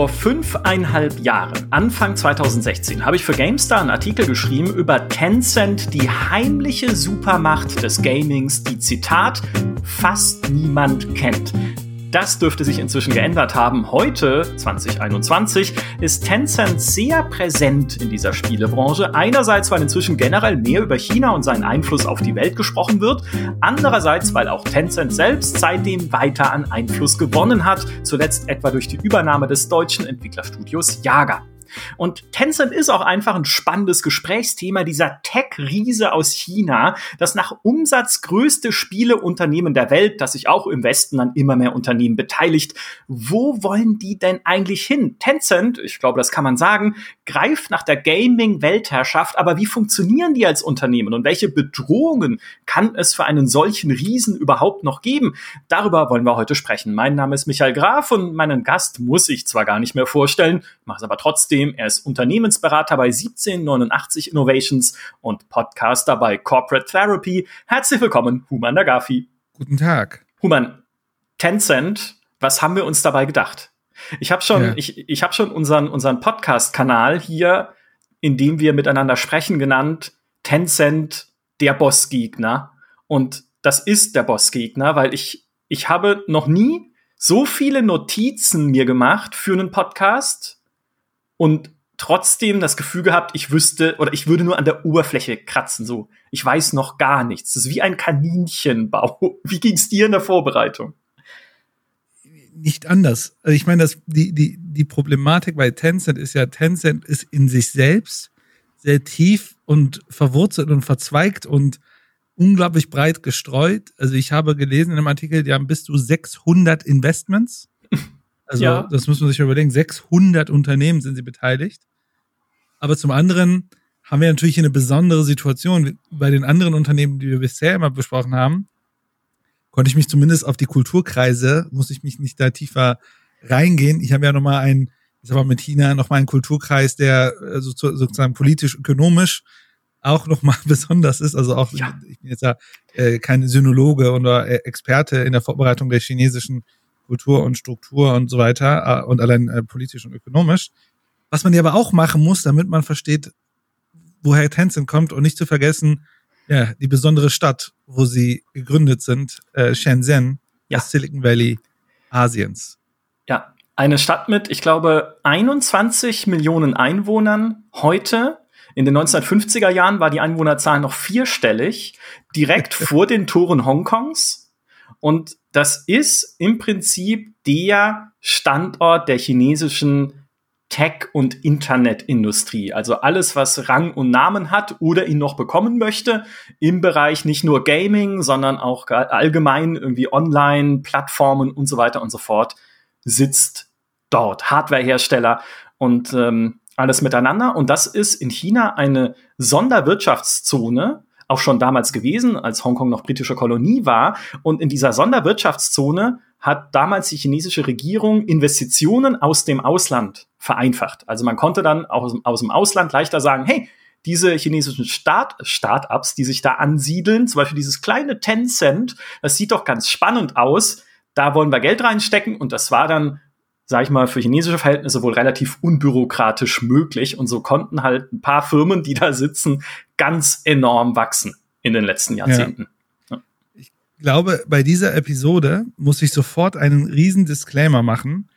Vor fünfeinhalb Jahren, Anfang 2016, habe ich für GameStar einen Artikel geschrieben über Tencent, die heimliche Supermacht des Gamings, die Zitat fast niemand kennt. Das dürfte sich inzwischen geändert haben. Heute, 2021, ist Tencent sehr präsent in dieser Spielebranche. Einerseits, weil inzwischen generell mehr über China und seinen Einfluss auf die Welt gesprochen wird. Andererseits, weil auch Tencent selbst seitdem weiter an Einfluss gewonnen hat. Zuletzt etwa durch die Übernahme des deutschen Entwicklerstudios Jager. Und Tencent ist auch einfach ein spannendes Gesprächsthema, dieser Tech-Riese aus China, das nach Umsatz größte Spieleunternehmen der Welt, das sich auch im Westen an immer mehr Unternehmen beteiligt. Wo wollen die denn eigentlich hin? Tencent, ich glaube, das kann man sagen, greift nach der Gaming-Weltherrschaft, aber wie funktionieren die als Unternehmen und welche Bedrohungen kann es für einen solchen Riesen überhaupt noch geben? Darüber wollen wir heute sprechen. Mein Name ist Michael Graf und meinen Gast muss ich zwar gar nicht mehr vorstellen, mache es aber trotzdem Zudem, er ist Unternehmensberater bei 1789 Innovations und Podcaster bei Corporate Therapy. Herzlich willkommen, Human Nagafi. Guten Tag. Human, Tencent, was haben wir uns dabei gedacht? Ich habe schon, ja. ich, ich habe schon unseren, unseren Podcast-Kanal hier, in dem wir miteinander sprechen, genannt Tencent, der Bossgegner. Und das ist der Bossgegner, weil ich, ich habe noch nie so viele Notizen mir gemacht für einen Podcast und trotzdem das Gefühl gehabt, ich wüsste oder ich würde nur an der Oberfläche kratzen. So, ich weiß noch gar nichts. Das ist wie ein Kaninchenbau. Wie ging's dir in der Vorbereitung? Nicht anders. Also ich meine, das, die, die, die Problematik bei Tencent ist ja, Tencent ist in sich selbst sehr tief und verwurzelt und verzweigt und unglaublich breit gestreut. Also ich habe gelesen in einem Artikel, die haben bis zu 600 Investments also ja. das muss man sich überlegen. 600 Unternehmen sind sie beteiligt. Aber zum anderen haben wir natürlich eine besondere Situation. Bei den anderen Unternehmen, die wir bisher immer besprochen haben, konnte ich mich zumindest auf die Kulturkreise, muss ich mich nicht da tiefer reingehen. Ich habe ja nochmal einen, ich mal mit China nochmal einen Kulturkreis, der also sozusagen politisch-ökonomisch auch nochmal besonders ist. Also auch, ja. ich bin jetzt ja äh, kein Synologe oder äh, Experte in der Vorbereitung der chinesischen Kultur und Struktur und so weiter äh, und allein äh, politisch und ökonomisch. Was man ja aber auch machen muss, damit man versteht, woher Tencent kommt und nicht zu vergessen, ja, die besondere Stadt, wo sie gegründet sind, äh, Shenzhen, ja. das Silicon Valley Asiens. Ja, eine Stadt mit, ich glaube, 21 Millionen Einwohnern heute. In den 1950er Jahren war die Einwohnerzahl noch vierstellig, direkt vor den Toren Hongkongs. Und das ist im Prinzip der Standort der chinesischen Tech- und Internetindustrie. Also alles, was Rang und Namen hat oder ihn noch bekommen möchte, im Bereich nicht nur Gaming, sondern auch allgemein irgendwie Online-Plattformen und so weiter und so fort, sitzt dort. Hardwarehersteller und ähm, alles miteinander. Und das ist in China eine Sonderwirtschaftszone, auch schon damals gewesen, als Hongkong noch britische Kolonie war. Und in dieser Sonderwirtschaftszone hat damals die chinesische Regierung Investitionen aus dem Ausland vereinfacht. Also man konnte dann auch aus, dem Ausland leichter sagen, hey, diese chinesischen Start Startups, die sich da ansiedeln, zum Beispiel dieses kleine Tencent, das sieht doch ganz spannend aus. Da wollen wir Geld reinstecken und das war dann sag ich mal, für chinesische Verhältnisse wohl relativ unbürokratisch möglich. Und so konnten halt ein paar Firmen, die da sitzen, ganz enorm wachsen in den letzten Jahrzehnten. Ja. Ich glaube, bei dieser Episode muss ich sofort einen riesen Disclaimer machen,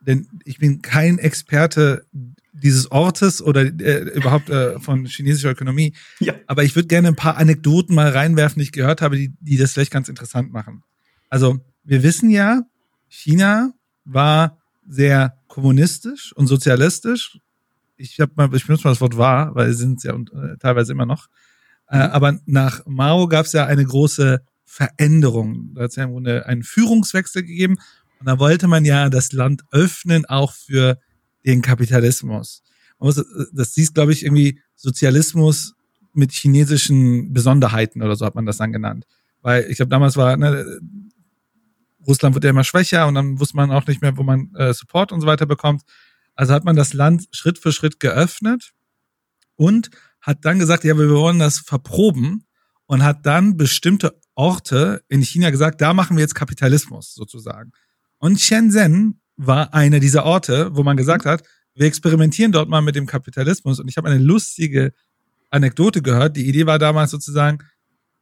denn ich bin kein Experte dieses Ortes oder äh, überhaupt äh, von chinesischer Ökonomie. Ja. Aber ich würde gerne ein paar Anekdoten mal reinwerfen, die ich gehört habe, die, die das vielleicht ganz interessant machen. Also, wir wissen ja, China war sehr kommunistisch und sozialistisch. Ich habe mal, ich benutze mal das Wort wahr, weil sie sind es ja äh, teilweise immer noch. Äh, mhm. aber nach Mao gab es ja eine große Veränderung. Da hat es ja eine, einen Führungswechsel gegeben und da wollte man ja das Land öffnen, auch für den Kapitalismus. Muss, das hieß, glaube ich, irgendwie Sozialismus mit chinesischen Besonderheiten oder so hat man das dann genannt. Weil ich glaube, damals war ne, Russland wird ja immer schwächer und dann wusste man auch nicht mehr, wo man äh, Support und so weiter bekommt. Also hat man das Land Schritt für Schritt geöffnet und hat dann gesagt, ja, wir wollen das verproben und hat dann bestimmte Orte in China gesagt, da machen wir jetzt Kapitalismus sozusagen. Und Shenzhen war einer dieser Orte, wo man gesagt hat, wir experimentieren dort mal mit dem Kapitalismus. Und ich habe eine lustige Anekdote gehört. Die Idee war damals sozusagen,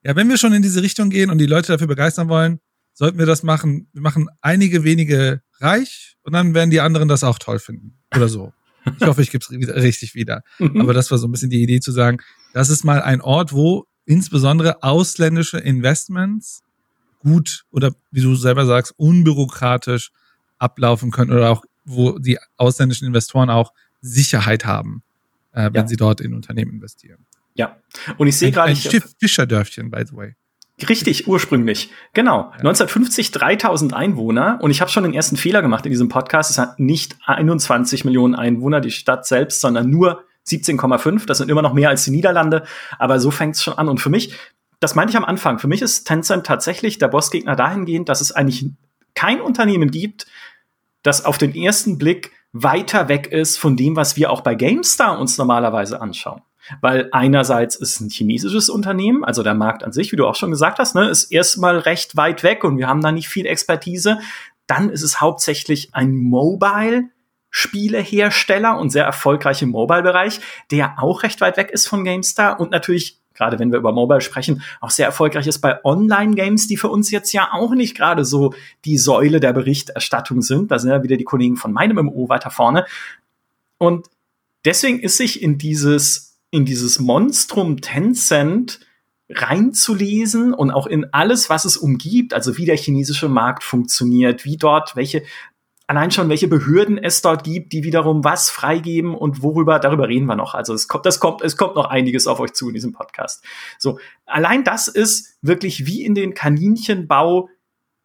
ja, wenn wir schon in diese Richtung gehen und die Leute dafür begeistern wollen, sollten wir das machen. Wir machen einige wenige reich und dann werden die anderen das auch toll finden. Oder so. Ich hoffe, ich gebe es richtig wieder. Mhm. Aber das war so ein bisschen die Idee zu sagen, das ist mal ein Ort, wo insbesondere ausländische Investments gut oder wie du selber sagst, unbürokratisch ablaufen können oder auch, wo die ausländischen Investoren auch Sicherheit haben, äh, wenn ja. sie dort in Unternehmen investieren. Ja, und ich sehe gerade. Ein Schiff Fischerdörfchen, by the way. Richtig, ursprünglich. Genau. Ja. 1950 3000 Einwohner. Und ich habe schon den ersten Fehler gemacht in diesem Podcast. Es hat nicht 21 Millionen Einwohner, die Stadt selbst, sondern nur 17,5. Das sind immer noch mehr als die Niederlande. Aber so fängt es schon an. Und für mich, das meinte ich am Anfang, für mich ist Tencent tatsächlich der Bossgegner dahingehend, dass es eigentlich kein Unternehmen gibt, das auf den ersten Blick weiter weg ist von dem, was wir auch bei GameStar uns normalerweise anschauen. Weil einerseits ist ein chinesisches Unternehmen, also der Markt an sich, wie du auch schon gesagt hast, ne, ist erstmal recht weit weg und wir haben da nicht viel Expertise. Dann ist es hauptsächlich ein Mobile Spielehersteller und sehr erfolgreich im Mobile-Bereich, der auch recht weit weg ist von GameStar und natürlich gerade wenn wir über Mobile sprechen, auch sehr erfolgreich ist bei Online-Games, die für uns jetzt ja auch nicht gerade so die Säule der Berichterstattung sind. Da sind ja wieder die Kollegen von meinem MMO weiter vorne. Und deswegen ist sich in dieses, in dieses Monstrum Tencent reinzulesen und auch in alles, was es umgibt, also wie der chinesische Markt funktioniert, wie dort welche allein schon, welche Behörden es dort gibt, die wiederum was freigeben und worüber, darüber reden wir noch. Also es kommt, das kommt, es kommt noch einiges auf euch zu in diesem Podcast. So, allein das ist wirklich wie in den Kaninchenbau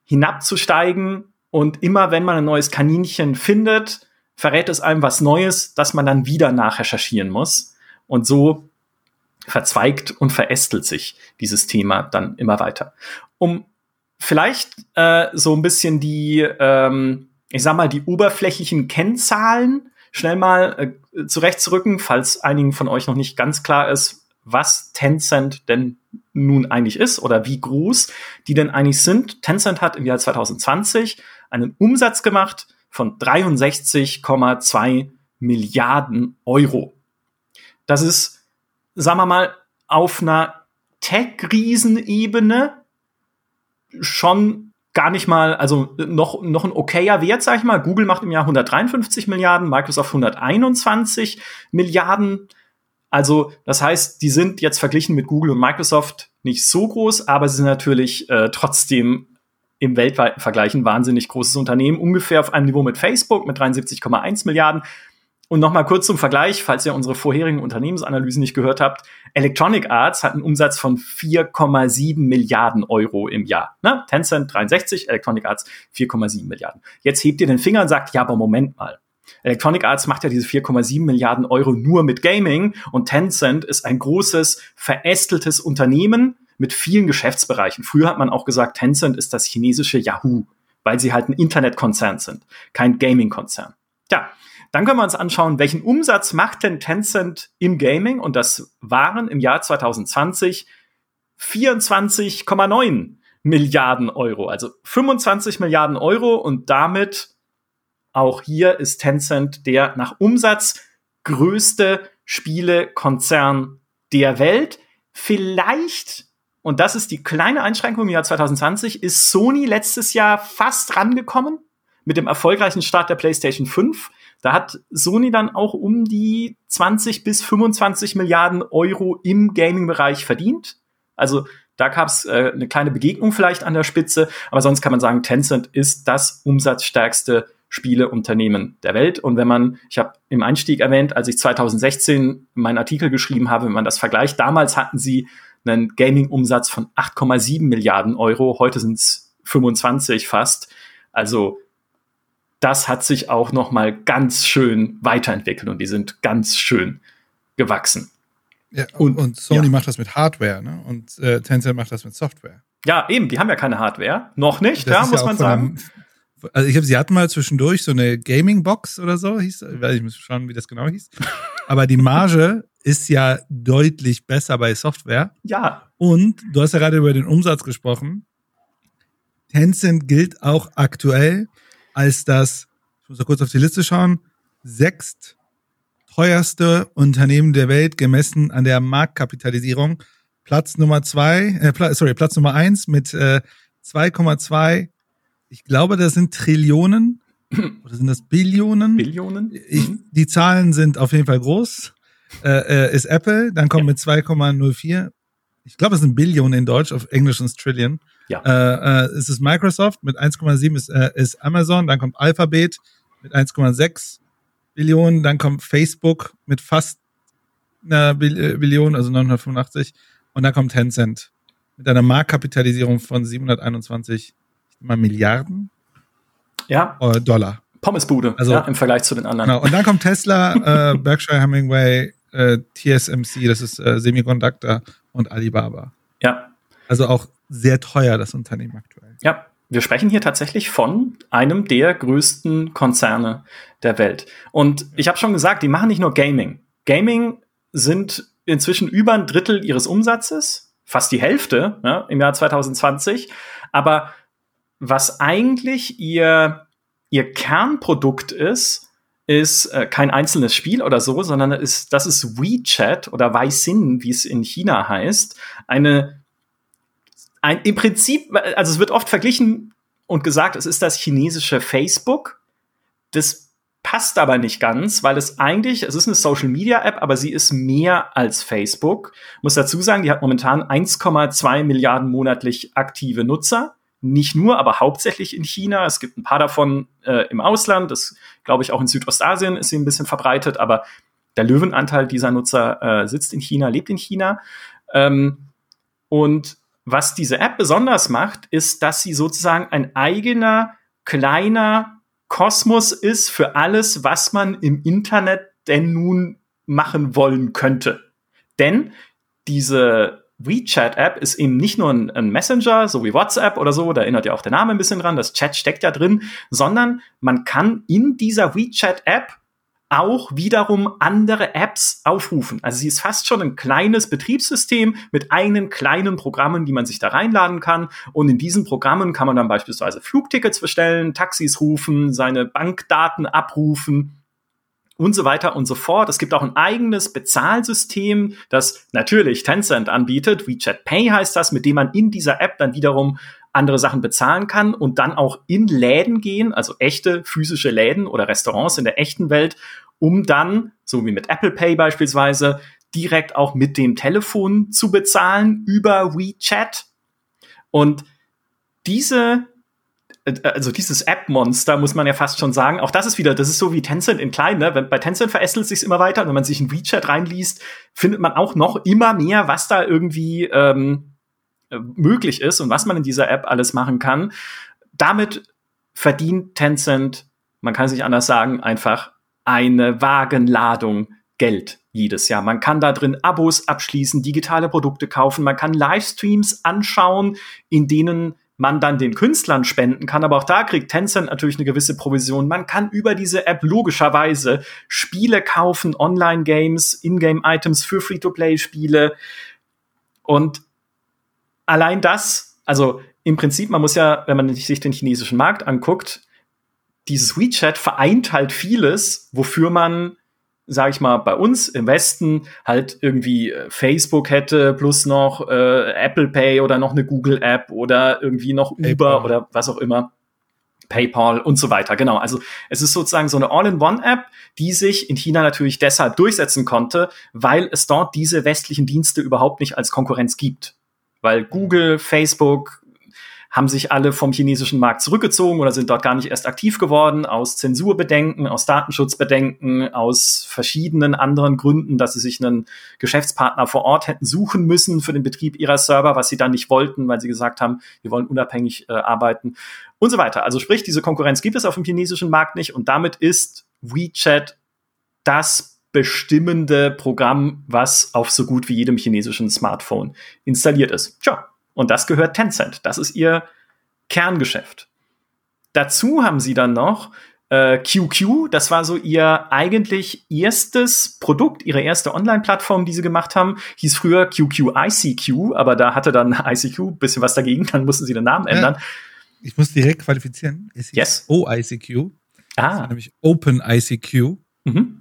hinabzusteigen und immer wenn man ein neues Kaninchen findet, verrät es einem was Neues, das man dann wieder nachrecherchieren muss. Und so verzweigt und verästelt sich dieses Thema dann immer weiter. Um vielleicht äh, so ein bisschen die ähm, ich sag mal, die oberflächlichen Kennzahlen schnell mal äh, zurechtzurücken, falls einigen von euch noch nicht ganz klar ist, was Tencent denn nun eigentlich ist oder wie groß die denn eigentlich sind. Tencent hat im Jahr 2020 einen Umsatz gemacht von 63,2 Milliarden Euro. Das ist, sagen wir mal, auf einer Tech-Riesenebene schon gar nicht mal, also noch, noch ein okayer Wert, sag ich mal. Google macht im Jahr 153 Milliarden, Microsoft 121 Milliarden. Also, das heißt, die sind jetzt verglichen mit Google und Microsoft nicht so groß, aber sie sind natürlich äh, trotzdem im weltweiten Vergleich ein wahnsinnig großes Unternehmen, ungefähr auf einem Niveau mit Facebook mit 73,1 Milliarden. Und nochmal kurz zum Vergleich, falls ihr unsere vorherigen Unternehmensanalysen nicht gehört habt. Electronic Arts hat einen Umsatz von 4,7 Milliarden Euro im Jahr. Ne? Tencent 63, Electronic Arts 4,7 Milliarden. Jetzt hebt ihr den Finger und sagt, ja, aber Moment mal. Electronic Arts macht ja diese 4,7 Milliarden Euro nur mit Gaming und Tencent ist ein großes, verästeltes Unternehmen mit vielen Geschäftsbereichen. Früher hat man auch gesagt, Tencent ist das chinesische Yahoo, weil sie halt ein Internetkonzern sind, kein Gaming-Konzern. Tja, dann können wir uns anschauen, welchen Umsatz macht denn Tencent im Gaming? Und das waren im Jahr 2020 24,9 Milliarden Euro, also 25 Milliarden Euro und damit auch hier ist Tencent der nach Umsatz größte Spielekonzern der Welt. Vielleicht, und das ist die kleine Einschränkung im Jahr 2020, ist Sony letztes Jahr fast rangekommen mit dem erfolgreichen Start der PlayStation 5. Da hat Sony dann auch um die 20 bis 25 Milliarden Euro im Gaming-Bereich verdient. Also da gab es äh, eine kleine Begegnung vielleicht an der Spitze, aber sonst kann man sagen, Tencent ist das umsatzstärkste Spieleunternehmen der Welt. Und wenn man, ich habe im Einstieg erwähnt, als ich 2016 meinen Artikel geschrieben habe, wenn man das vergleicht, damals hatten sie einen Gaming-Umsatz von 8,7 Milliarden Euro, heute sind es 25 fast. Also das hat sich auch noch mal ganz schön weiterentwickelt und die sind ganz schön gewachsen. Ja, und, und Sony ja. macht das mit Hardware, ne? Und äh, Tencent macht das mit Software. Ja, eben, die haben ja keine Hardware. Noch nicht, ja, muss man sagen. Einem, also ich glaube, sie hatten mal zwischendurch so eine Gaming-Box oder so, hieß, weil ich muss schauen, wie das genau hieß. Aber die Marge ist ja deutlich besser bei Software. Ja. Und du hast ja gerade über den Umsatz gesprochen. Tencent gilt auch aktuell als das ich muss da kurz auf die Liste schauen, sechst teuerste Unternehmen der Welt gemessen an der Marktkapitalisierung. Platz Nummer zwei, äh, sorry, Platz Nummer eins mit äh, 2,2, ich glaube, das sind Trillionen oder sind das Billionen? Billionen? Ich, die Zahlen sind auf jeden Fall groß. Äh, äh, ist Apple, dann kommt ja. mit 2,04. Ich glaube, es sind Billionen in Deutsch, auf Englisch ist Trillion. Ja. Äh, äh, es ist Microsoft mit 1,7 ist, äh, ist Amazon, dann kommt Alphabet mit 1,6 Billionen, dann kommt Facebook mit fast einer äh, Billion, also 985 und dann kommt Tencent mit einer Marktkapitalisierung von 721 mal Milliarden ja. Äh, Dollar. Pommesbude, also, ja, im Vergleich zu den anderen. Genau. Und dann kommt Tesla, äh, Berkshire Hemingway, äh, TSMC, das ist äh, Semiconductor und Alibaba. Ja. Also auch sehr teuer, das Unternehmen aktuell. Ja, wir sprechen hier tatsächlich von einem der größten Konzerne der Welt. Und ich habe schon gesagt, die machen nicht nur Gaming. Gaming sind inzwischen über ein Drittel ihres Umsatzes, fast die Hälfte ja, im Jahr 2020. Aber was eigentlich ihr, ihr Kernprodukt ist, ist äh, kein einzelnes Spiel oder so, sondern ist, das ist WeChat oder Weixin, wie es in China heißt. Eine, ein, im Prinzip, also es wird oft verglichen und gesagt, es ist das chinesische Facebook. Das passt aber nicht ganz, weil es eigentlich, es ist eine Social Media App, aber sie ist mehr als Facebook. Muss dazu sagen, die hat momentan 1,2 Milliarden monatlich aktive Nutzer nicht nur, aber hauptsächlich in China. Es gibt ein paar davon äh, im Ausland. Das glaube ich auch in Südostasien ist sie ein bisschen verbreitet, aber der Löwenanteil dieser Nutzer äh, sitzt in China, lebt in China. Ähm, und was diese App besonders macht, ist, dass sie sozusagen ein eigener kleiner Kosmos ist für alles, was man im Internet denn nun machen wollen könnte. Denn diese WeChat-App ist eben nicht nur ein, ein, Messenger, so wie WhatsApp oder so, da erinnert ja auch der Name ein bisschen dran, das Chat steckt ja drin, sondern man kann in dieser WeChat-App auch wiederum andere Apps aufrufen. Also sie ist fast schon ein kleines Betriebssystem mit eigenen kleinen Programmen, die man sich da reinladen kann. Und in diesen Programmen kann man dann beispielsweise Flugtickets bestellen, Taxis rufen, seine Bankdaten abrufen und so weiter und so fort. Es gibt auch ein eigenes Bezahlsystem, das natürlich Tencent anbietet. WeChat Pay heißt das, mit dem man in dieser App dann wiederum andere Sachen bezahlen kann und dann auch in Läden gehen, also echte physische Läden oder Restaurants in der echten Welt, um dann, so wie mit Apple Pay beispielsweise, direkt auch mit dem Telefon zu bezahlen über WeChat. Und diese äh, also dieses App-Monster, muss man ja fast schon sagen. Auch das ist wieder, das ist so wie Tencent in klein, ne? Bei Tencent verästelt sich immer weiter. Und wenn man sich in WeChat reinliest, findet man auch noch immer mehr, was da irgendwie ähm, äh, möglich ist und was man in dieser App alles machen kann. Damit verdient Tencent, man kann sich anders sagen, einfach eine Wagenladung Geld jedes Jahr. Man kann da drin Abos abschließen, digitale Produkte kaufen, man kann Livestreams anschauen, in denen man dann den Künstlern spenden kann, aber auch da kriegt Tencent natürlich eine gewisse Provision. Man kann über diese App logischerweise Spiele kaufen, Online-Games, Ingame-Items für Free-to-Play-Spiele. Und allein das, also im Prinzip, man muss ja, wenn man sich den chinesischen Markt anguckt, dieses WeChat vereint halt vieles, wofür man sage ich mal, bei uns im Westen halt irgendwie äh, Facebook hätte plus noch äh, Apple Pay oder noch eine Google App oder irgendwie noch Uber PayPal. oder was auch immer. PayPal und so weiter. Genau. Also es ist sozusagen so eine All-in-One-App, die sich in China natürlich deshalb durchsetzen konnte, weil es dort diese westlichen Dienste überhaupt nicht als Konkurrenz gibt. Weil Google, Facebook, haben sich alle vom chinesischen Markt zurückgezogen oder sind dort gar nicht erst aktiv geworden, aus Zensurbedenken, aus Datenschutzbedenken, aus verschiedenen anderen Gründen, dass sie sich einen Geschäftspartner vor Ort hätten suchen müssen für den Betrieb ihrer Server, was sie dann nicht wollten, weil sie gesagt haben, wir wollen unabhängig äh, arbeiten und so weiter. Also sprich, diese Konkurrenz gibt es auf dem chinesischen Markt nicht und damit ist WeChat das bestimmende Programm, was auf so gut wie jedem chinesischen Smartphone installiert ist. Tja, und das gehört Tencent. Das ist ihr Kerngeschäft. Dazu haben sie dann noch äh, QQ, das war so ihr eigentlich erstes Produkt, ihre erste Online-Plattform, die sie gemacht haben, hieß früher QQ ICQ, aber da hatte dann ICQ ein bisschen was dagegen, dann mussten sie den Namen ändern. Ich muss direkt qualifizieren. Yes. OICQ. Ah. nämlich Open ICQ. Mhm.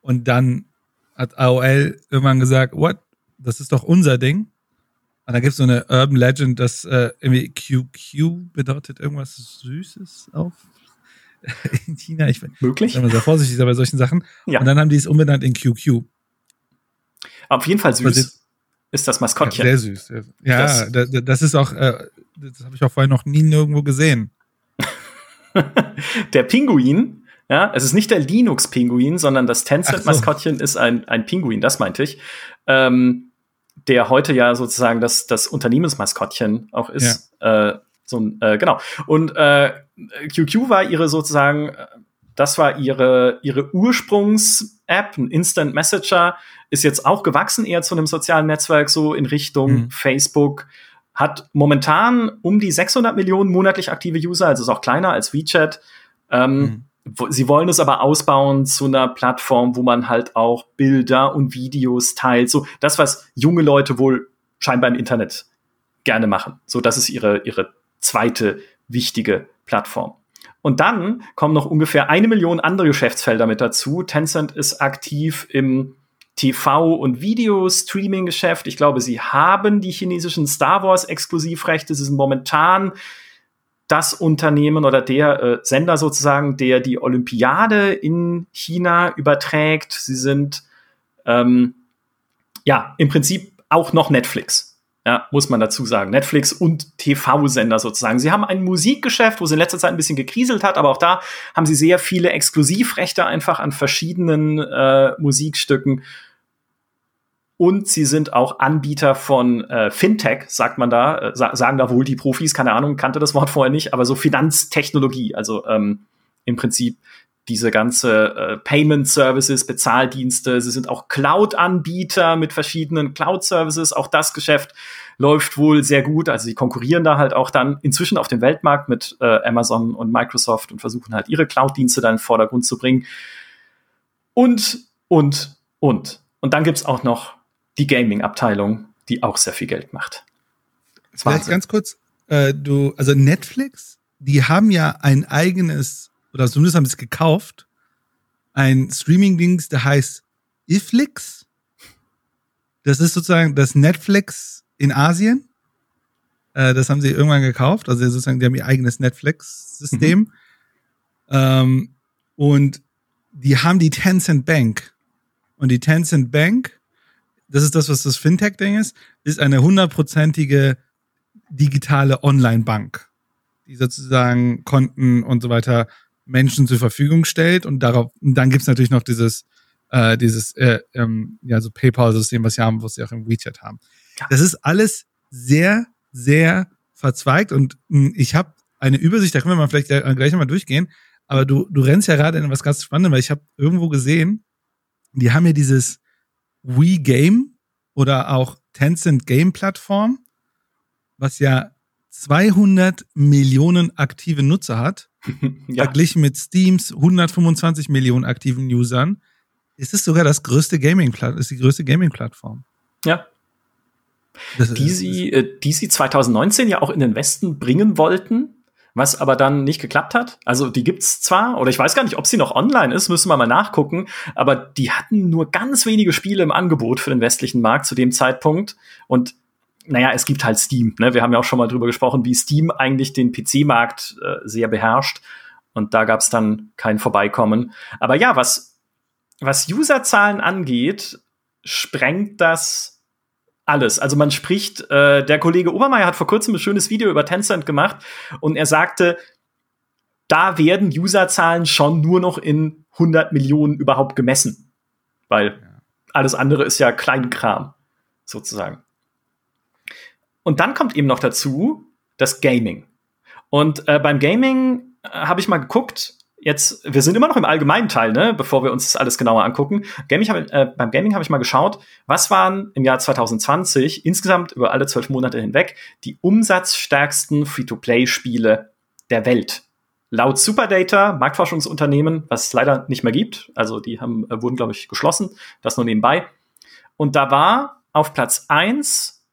Und dann hat AOL irgendwann gesagt, what? Das ist doch unser Ding. Und da gibt es so eine Urban Legend, dass äh, irgendwie QQ bedeutet irgendwas Süßes auf in China. Ich bin Möglich? immer sehr vorsichtig bei solchen Sachen. Ja. Und dann haben die es umbenannt in QQ. Auf jeden Fall süß ist das Maskottchen. Ja, sehr süß. Ja, das, das ist auch, äh, das habe ich auch vorher noch nie nirgendwo gesehen. der Pinguin, ja, es ist nicht der Linux-Pinguin, sondern das Tencent-Maskottchen so. ist ein, ein Pinguin, das meinte ich. Ähm, der heute ja sozusagen das, das Unternehmensmaskottchen auch ist. Ja. Äh, so ein, äh, genau. Und äh, QQ war ihre sozusagen, das war ihre, ihre Ursprungs-App, ein Instant Messenger, ist jetzt auch gewachsen eher zu einem sozialen Netzwerk, so in Richtung mhm. Facebook hat momentan um die 600 Millionen monatlich aktive User, also ist auch kleiner als WeChat. Ähm, mhm. Sie wollen es aber ausbauen zu einer Plattform, wo man halt auch Bilder und Videos teilt. So das, was junge Leute wohl scheinbar im Internet gerne machen. So, das ist ihre, ihre zweite wichtige Plattform. Und dann kommen noch ungefähr eine Million andere Geschäftsfelder mit dazu. Tencent ist aktiv im TV- und Video-Streaming-Geschäft. Ich glaube, sie haben die chinesischen Star Wars-Exklusivrechte. Sie sind momentan das Unternehmen oder der äh, Sender sozusagen, der die Olympiade in China überträgt. Sie sind ähm, ja im Prinzip auch noch Netflix. Ja, muss man dazu sagen. Netflix und TV-Sender sozusagen. Sie haben ein Musikgeschäft, wo sie in letzter Zeit ein bisschen gekriselt hat, aber auch da haben sie sehr viele Exklusivrechte einfach an verschiedenen äh, Musikstücken und sie sind auch Anbieter von äh, Fintech, sagt man da, äh, sagen da wohl die Profis, keine Ahnung, kannte das Wort vorher nicht, aber so Finanztechnologie, also ähm, im Prinzip diese ganze äh, Payment Services, Bezahldienste, sie sind auch Cloud-Anbieter mit verschiedenen Cloud-Services, auch das Geschäft läuft wohl sehr gut, also sie konkurrieren da halt auch dann inzwischen auf dem Weltmarkt mit äh, Amazon und Microsoft und versuchen halt ihre Cloud-Dienste dann in den Vordergrund zu bringen. Und, und, und. Und dann gibt's auch noch die Gaming-Abteilung, die auch sehr viel Geld macht. Vielleicht ganz kurz, äh, du, also Netflix, die haben ja ein eigenes, oder zumindest haben sie es gekauft, ein Streaming-Dings, der heißt Iflix. Das ist sozusagen das Netflix in Asien. Äh, das haben sie irgendwann gekauft. Also sozusagen, die haben ihr eigenes Netflix-System. Mhm. Ähm, und die haben die Tencent Bank. Und die Tencent Bank das ist das, was das Fintech-Ding ist, ist eine hundertprozentige digitale Online-Bank, die sozusagen Konten und so weiter Menschen zur Verfügung stellt. Und darauf, und dann gibt's natürlich noch dieses, äh, dieses, äh, ähm, ja, so PayPal-System, was sie haben, was sie auch im WeChat haben. Das ist alles sehr, sehr verzweigt. Und mh, hm, ich habe eine Übersicht, da können wir mal vielleicht gleich mal durchgehen, aber du, du rennst ja gerade in was ganz Spannendes, weil ich habe irgendwo gesehen, die haben ja dieses, Wii Game oder auch Tencent Game Plattform, was ja 200 Millionen aktive Nutzer hat, ja. verglichen mit Steams 125 Millionen aktiven Usern, ist es sogar das größte Gaming ist die größte Gaming Plattform. Ja. Das die sie, äh, die sie 2019 ja auch in den Westen bringen wollten, was aber dann nicht geklappt hat. Also die gibt's zwar, oder ich weiß gar nicht, ob sie noch online ist, müssen wir mal nachgucken, aber die hatten nur ganz wenige Spiele im Angebot für den westlichen Markt zu dem Zeitpunkt. Und naja, es gibt halt Steam. Ne? Wir haben ja auch schon mal drüber gesprochen, wie Steam eigentlich den PC-Markt äh, sehr beherrscht. Und da gab's dann kein Vorbeikommen. Aber ja, was, was Userzahlen angeht, sprengt das alles. Also man spricht, äh, der Kollege Obermeier hat vor kurzem ein schönes Video über Tencent gemacht und er sagte, da werden Userzahlen schon nur noch in 100 Millionen überhaupt gemessen. Weil alles andere ist ja Kleinkram, sozusagen. Und dann kommt eben noch dazu das Gaming. Und äh, beim Gaming äh, habe ich mal geguckt, jetzt, wir sind immer noch im allgemeinen Teil, ne, bevor wir uns das alles genauer angucken. Gaming hab, äh, beim Gaming habe ich mal geschaut, was waren im Jahr 2020 insgesamt über alle zwölf Monate hinweg die umsatzstärksten Free-to-Play-Spiele der Welt. Laut Superdata, Marktforschungsunternehmen, was es leider nicht mehr gibt, also die haben, äh, wurden, glaube ich, geschlossen, das nur nebenbei. Und da war auf Platz eins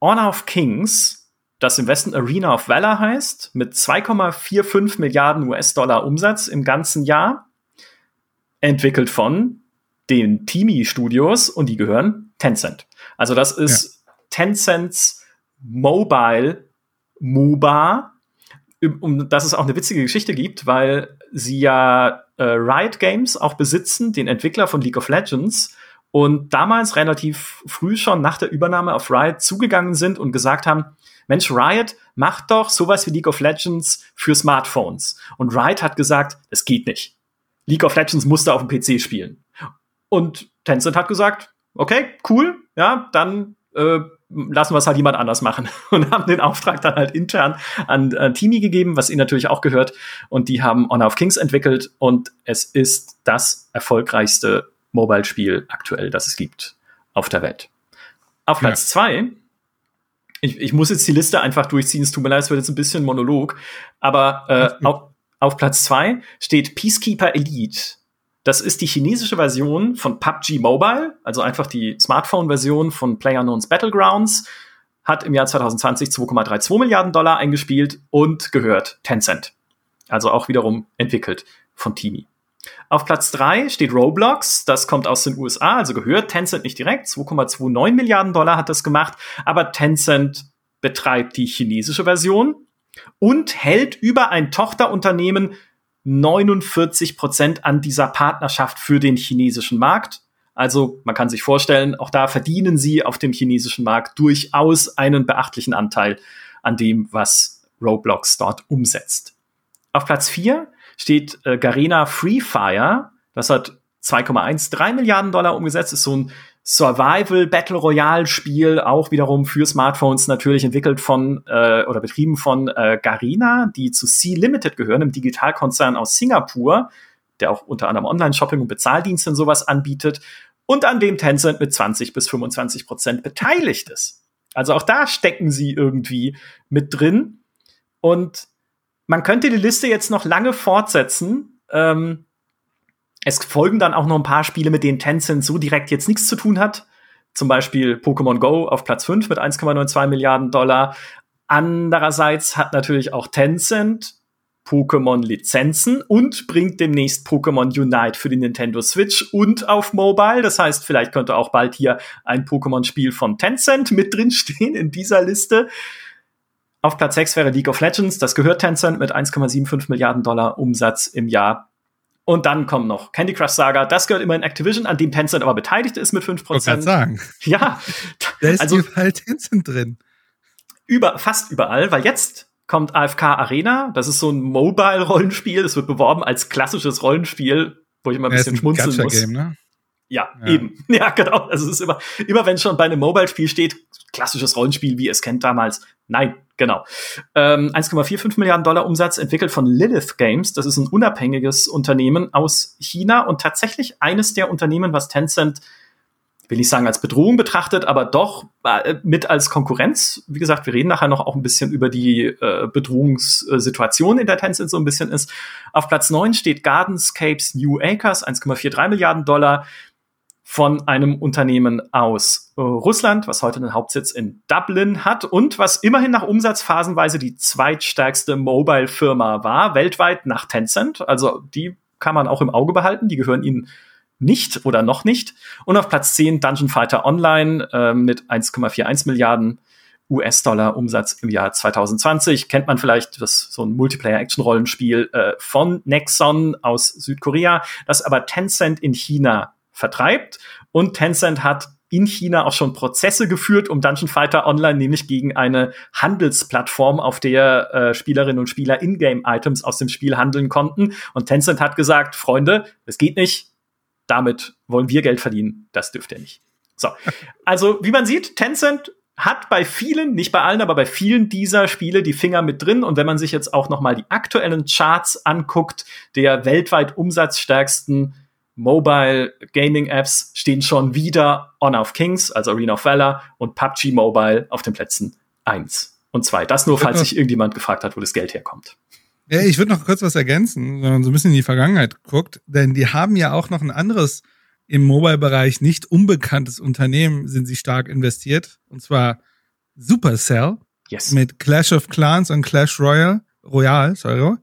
Honor of Kings das im Westen Arena of Valor heißt, mit 2,45 Milliarden US-Dollar Umsatz im ganzen Jahr. Entwickelt von den Timi Studios und die gehören Tencent. Also das ist ja. Tencents Mobile MOBA, um dass es auch eine witzige Geschichte gibt, weil sie ja äh, Riot Games auch besitzen, den Entwickler von League of Legends und damals relativ früh schon nach der Übernahme auf Riot zugegangen sind und gesagt haben, Mensch, Riot macht doch sowas wie League of Legends für Smartphones. Und Riot hat gesagt, es geht nicht. League of Legends musste auf dem PC spielen. Und Tencent hat gesagt, okay, cool, ja, dann äh, lassen wir es halt jemand anders machen und haben den Auftrag dann halt intern an, an Timi gegeben, was ihnen natürlich auch gehört. Und die haben Honor of Kings entwickelt und es ist das erfolgreichste Mobile-Spiel aktuell, das es gibt auf der Welt. Auf Platz ja. zwei, ich, ich muss jetzt die Liste einfach durchziehen, es tut mir leid, es wird jetzt ein bisschen Monolog, aber äh, auf, auf Platz zwei steht Peacekeeper Elite. Das ist die chinesische Version von PUBG Mobile, also einfach die Smartphone-Version von PlayerUnknown's Battlegrounds. Hat im Jahr 2020 2,32 Milliarden Dollar eingespielt und gehört Tencent. Also auch wiederum entwickelt von Timi. Auf Platz 3 steht Roblox, das kommt aus den USA, also gehört Tencent nicht direkt. 2,29 Milliarden Dollar hat das gemacht, aber Tencent betreibt die chinesische Version und hält über ein Tochterunternehmen 49 Prozent an dieser Partnerschaft für den chinesischen Markt. Also man kann sich vorstellen, auch da verdienen sie auf dem chinesischen Markt durchaus einen beachtlichen Anteil an dem, was Roblox dort umsetzt. Auf Platz 4 steht äh, Garena Free Fire. Das hat 2,13 Milliarden Dollar umgesetzt, ist so ein Survival Battle Royale Spiel, auch wiederum für Smartphones natürlich entwickelt von äh, oder betrieben von äh, Garena, die zu Sea Limited gehören, einem Digitalkonzern aus Singapur, der auch unter anderem Online-Shopping und Bezahldienste und sowas anbietet und an dem Tencent mit 20 bis 25 Prozent beteiligt ist. Also auch da stecken sie irgendwie mit drin und man könnte die Liste jetzt noch lange fortsetzen. Ähm, es folgen dann auch noch ein paar Spiele, mit denen Tencent so direkt jetzt nichts zu tun hat. Zum Beispiel Pokémon Go auf Platz 5 mit 1,92 Milliarden Dollar. Andererseits hat natürlich auch Tencent Pokémon-Lizenzen und bringt demnächst Pokémon Unite für die Nintendo Switch und auf Mobile. Das heißt, vielleicht könnte auch bald hier ein Pokémon-Spiel von Tencent mit drin stehen in dieser Liste. Auf Platz 6 wäre League of Legends. Das gehört Tencent mit 1,75 Milliarden Dollar Umsatz im Jahr. Und dann kommt noch Candy Crush Saga. Das gehört immer in Activision, an dem Tencent aber beteiligt ist mit 5%. Ich kann sagen. Ja. Da ist also, überall Tencent drin. Über, fast überall, weil jetzt kommt AFK Arena. Das ist so ein Mobile-Rollenspiel. Das wird beworben als klassisches Rollenspiel, wo ich immer ein ja, bisschen ein schmunzeln muss. Ne? Ja, ja, eben. Ja, genau. Also es ist immer, immer wenn schon bei einem Mobile-Spiel steht, klassisches Rollenspiel, wie ihr es kennt damals. Nein, genau. Ähm, 1,45 Milliarden Dollar Umsatz entwickelt von Lilith Games. Das ist ein unabhängiges Unternehmen aus China und tatsächlich eines der Unternehmen, was Tencent will ich sagen als Bedrohung betrachtet, aber doch äh, mit als Konkurrenz. Wie gesagt, wir reden nachher noch auch ein bisschen über die äh, Bedrohungssituation, in der Tencent so ein bisschen ist. Auf Platz 9 steht Gardenscapes New Acres, 1,43 Milliarden Dollar von einem Unternehmen aus äh, Russland, was heute einen Hauptsitz in Dublin hat und was immerhin nach Umsatz phasenweise die zweitstärkste Mobile-Firma war, weltweit nach Tencent. Also die kann man auch im Auge behalten, die gehören ihnen nicht oder noch nicht. Und auf Platz 10 Dungeon Fighter Online äh, mit 1,41 Milliarden US-Dollar Umsatz im Jahr 2020. Kennt man vielleicht das so ein Multiplayer-Action-Rollenspiel äh, von Nexon aus Südkorea, das aber Tencent in China vertreibt. Und Tencent hat in China auch schon Prozesse geführt um Dungeon Fighter Online, nämlich gegen eine Handelsplattform, auf der äh, Spielerinnen und Spieler Ingame-Items aus dem Spiel handeln konnten. Und Tencent hat gesagt, Freunde, es geht nicht. Damit wollen wir Geld verdienen. Das dürft ihr nicht. So. Also, wie man sieht, Tencent hat bei vielen, nicht bei allen, aber bei vielen dieser Spiele die Finger mit drin. Und wenn man sich jetzt auch noch mal die aktuellen Charts anguckt, der weltweit umsatzstärksten Mobile Gaming Apps stehen schon wieder Honor of Kings, also Arena of Valor und PUBG Mobile auf den Plätzen eins und zwei. Das nur, falls sich irgendjemand gefragt hat, wo das Geld herkommt. Ja, ich würde noch kurz was ergänzen, wenn man so ein bisschen in die Vergangenheit guckt, denn die haben ja auch noch ein anderes im Mobile-Bereich nicht unbekanntes Unternehmen sind sie stark investiert, und zwar Supercell. Yes. mit Clash of Clans und Clash Royale, Royale, sorry,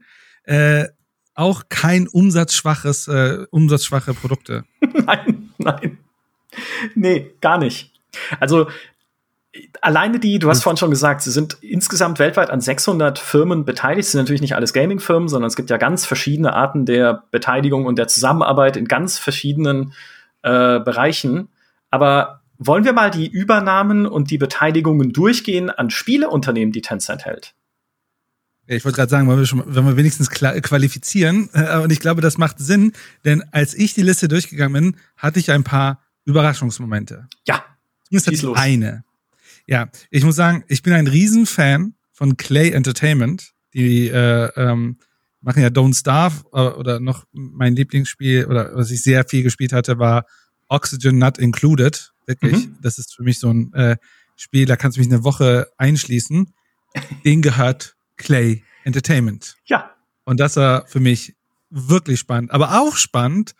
äh, auch kein umsatzschwaches, äh, umsatzschwache Produkte. nein, nein. Nee, gar nicht. Also alleine die, du hast vorhin schon gesagt, sie sind insgesamt weltweit an 600 Firmen beteiligt. Es sind natürlich nicht alles Gaming-Firmen, sondern es gibt ja ganz verschiedene Arten der Beteiligung und der Zusammenarbeit in ganz verschiedenen äh, Bereichen. Aber wollen wir mal die Übernahmen und die Beteiligungen durchgehen an Spieleunternehmen, die Tencent hält? Ja, ich wollte gerade sagen, wollen wir, schon, wenn wir wenigstens qualifizieren. Und ich glaube, das macht Sinn, denn als ich die Liste durchgegangen bin, hatte ich ein paar Überraschungsmomente. Ja, Zumindest hatte ich los. eine. Ja, ich muss sagen, ich bin ein Riesenfan von Clay Entertainment. Die äh, ähm, machen ja Don't Starve äh, oder noch mein Lieblingsspiel oder was ich sehr viel gespielt hatte, war Oxygen Not Included. Wirklich, Mhm. das ist für mich so ein äh, Spiel, da kannst du mich eine Woche einschließen. Den gehört Clay Entertainment. ja, Und das war für mich wirklich spannend. Aber auch spannend,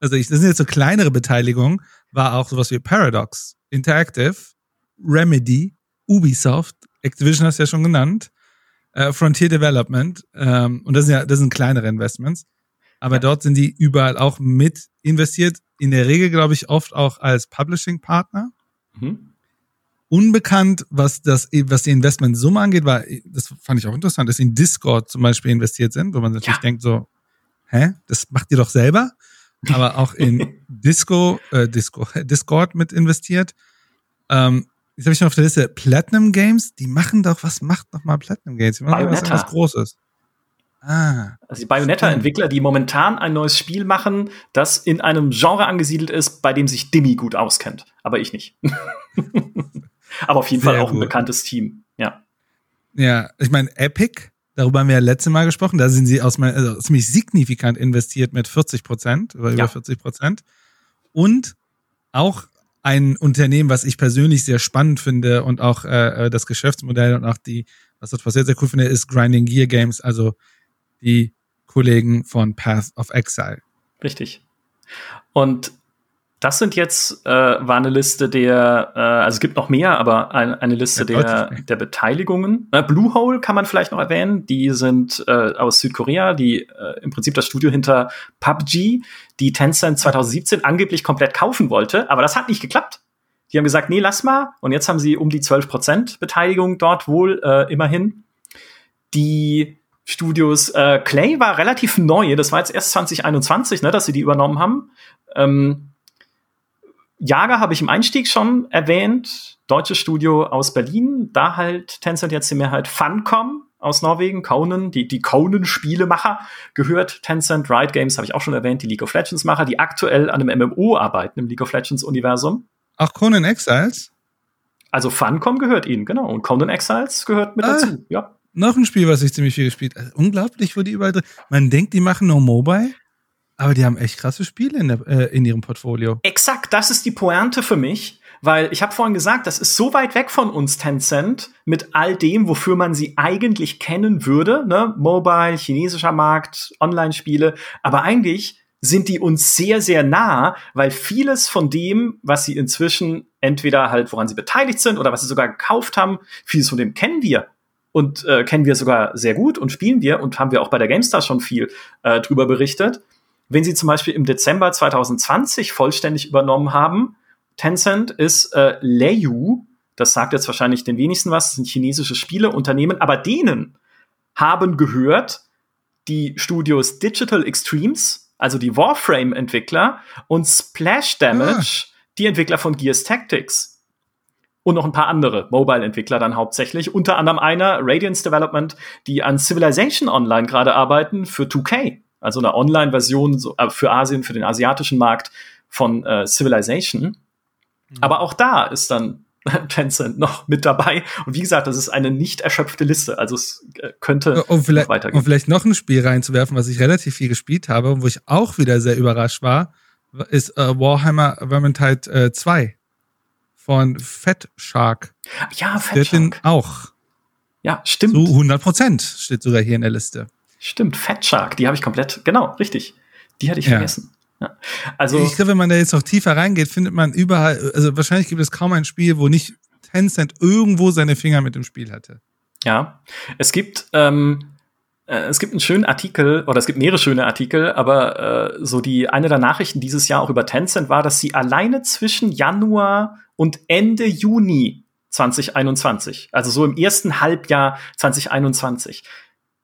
also ich, das sind jetzt so kleinere Beteiligungen, war auch sowas wie Paradox, Interactive, Remedy, Ubisoft, Activision hast du ja schon genannt, äh, Frontier Development, ähm, und das sind ja, das sind kleinere Investments. Aber Ja. dort sind die überall auch mit investiert. In der Regel, glaube ich, oft auch als Publishing-Partner mhm. Unbekannt, was das, was die Investmentsumme angeht, war, das fand ich auch interessant, dass sie in Discord zum Beispiel investiert sind, wo man natürlich Ja. denkt so, hä, das macht ihr doch selber, aber auch in Disco, äh, Disco, Discord mit investiert. Ähm, jetzt habe ich noch auf der Liste Platinum Games, die machen doch, was macht nochmal Platinum Games? Die machen was Großes. Ah, Also die Bayonetta-Entwickler, die momentan ein neues Spiel machen, das in einem Genre angesiedelt ist, bei dem sich Dimmy gut auskennt. Aber ich nicht. Aber auf jeden Fall Sehr auch ein gut. bekanntes Team. Ja. Ja, ich meine, Epic, darüber haben wir ja letzte Mal gesprochen, da sind sie aus mein, also ziemlich signifikant investiert mit 40 Prozent oder über Ja. 40 Prozent. Und auch ein Unternehmen, was ich persönlich sehr spannend finde und auch äh, das Geschäftsmodell und auch die, was das passiert sehr cool finde, ist Grinding Gear Games, also die Kollegen von Path of Exile. Richtig. Und das sind jetzt, äh, war eine Liste der, äh, also es gibt noch mehr, aber ein, eine Liste Ja, der, der Beteiligungen. Äh, Bluehole kann man vielleicht noch erwähnen. Die sind äh, aus Südkorea, die äh, im Prinzip das Studio hinter PUBG, die Tencent 2017 angeblich komplett kaufen wollte, aber das hat nicht geklappt. Die haben gesagt, nee, lass mal. Und jetzt haben sie um die 12% Beteiligung dort wohl äh, immerhin. Die Studios äh, Clay war relativ neu, das war jetzt erst 2021, ne, dass sie die übernommen haben. Ähm, Jager habe ich im Einstieg schon erwähnt, deutsches Studio aus Berlin, da halt Tencent jetzt die Mehrheit Funcom aus Norwegen, Conan, die, die Conan-Spielemacher gehört Tencent, Riot Games habe ich auch schon erwähnt, die League of Legends-Macher, die aktuell an einem MMO arbeiten im League of Legends-Universum. Auch Conan Exiles, Also Funcom gehört ihnen, genau. Und Conan Exiles gehört mit Ah. dazu, ja. noch ein Spiel, was ich ziemlich viel gespielt habe. Also unglaublich, wo die überall drin. Man denkt, die machen nur Mobile, aber die haben echt krasse Spiele in, der, äh, in ihrem Portfolio. Exakt, das ist die Pointe für mich, weil ich habe vorhin gesagt, das ist so weit weg von uns Tencent mit all dem, wofür man sie eigentlich kennen würde, ne? Mobile, chinesischer Markt, Online-Spiele, aber eigentlich sind die uns sehr, sehr nah, weil vieles von dem, was sie inzwischen entweder halt, woran sie beteiligt sind oder was sie sogar gekauft haben, vieles von dem kennen wir und äh, kennen wir sogar sehr gut und spielen wir und haben wir auch bei der GameStar schon viel äh, drüber berichtet. Wenn sie zum Beispiel im Dezember 2020 vollständig übernommen haben, Tencent ist äh, Leiyu, das sagt jetzt wahrscheinlich den wenigsten was, das sind chinesische Spieleunternehmen, aber denen haben gehört die Studios Digital Extremes, also die Warframe-Entwickler, und Splash Damage, die Entwickler von Gears Tactics. Und noch ein paar andere Mobile-Entwickler dann hauptsächlich. Unter anderem einer, Radiance Development, die an Civilization Online gerade arbeiten für 2K. Also eine Online-Version so, äh, für Asien, für den asiatischen Markt von äh, Civilization. Aber auch da ist dann Tencent noch mit dabei. Und wie gesagt, das ist eine nicht erschöpfte Liste. Also es äh, könnte Um vielleicht, noch weitergehen. um vielleicht noch ein Spiel reinzuwerfen, was ich relativ viel gespielt habe und wo ich auch wieder sehr überrascht war, ist äh, Warhammer Vermintide äh, 2 von Fat Shark. ja, Der den Fatshark. auch. Ja, stimmt. Zu 100 Prozent steht sogar hier in der Liste. Stimmt, Fatshark. Die habe ich komplett, genau, richtig. Die hatte ich Ja. vergessen. Ja. Also, Ich glaube, wenn man da jetzt noch tiefer reingeht, findet man überall, also wahrscheinlich gibt es kaum ein Spiel, wo nicht Tencent irgendwo seine Finger mit dem Spiel hatte. Ja, es gibt ähm, äh, es gibt einen schönen Artikel oder es gibt mehrere schöne Artikel, aber äh, so die eine der Nachrichten dieses Jahr auch über Tencent war, dass sie alleine zwischen Januar und Ende Juni 2021, also so im ersten Halbjahr 2021,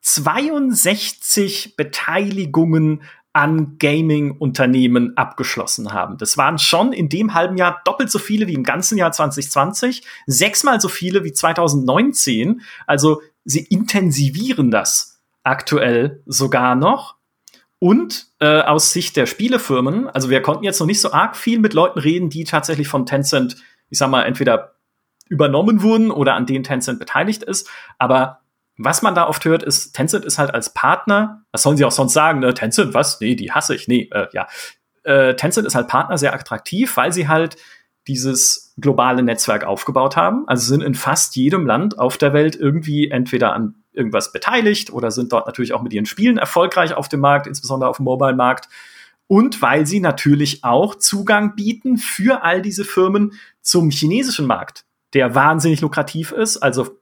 62 Beteiligungen an Gaming-Unternehmen abgeschlossen haben. Das waren schon in dem halben Jahr doppelt so viele wie im ganzen Jahr 2020, sechsmal so viele wie 2019. Also sie intensivieren das aktuell sogar noch. Und äh, aus Sicht der Spielefirmen, also wir konnten jetzt noch nicht so arg viel mit Leuten reden, die tatsächlich von Tencent, ich sag mal, entweder übernommen wurden oder an denen Tencent beteiligt ist. Aber was man da oft hört, ist, Tencent ist halt als Partner, was sollen sie auch sonst sagen, ne? Tencent, was? Nee, die hasse ich. Nee, äh, ja. Äh, Tencent ist halt Partner sehr attraktiv, weil sie halt dieses globale Netzwerk aufgebaut haben. Also sind in fast jedem Land auf der Welt irgendwie entweder an irgendwas beteiligt oder sind dort natürlich auch mit ihren Spielen erfolgreich auf dem Markt, insbesondere auf dem Mobile-Markt. Und weil sie natürlich auch Zugang bieten für all diese Firmen zum chinesischen Markt, der wahnsinnig lukrativ ist. Also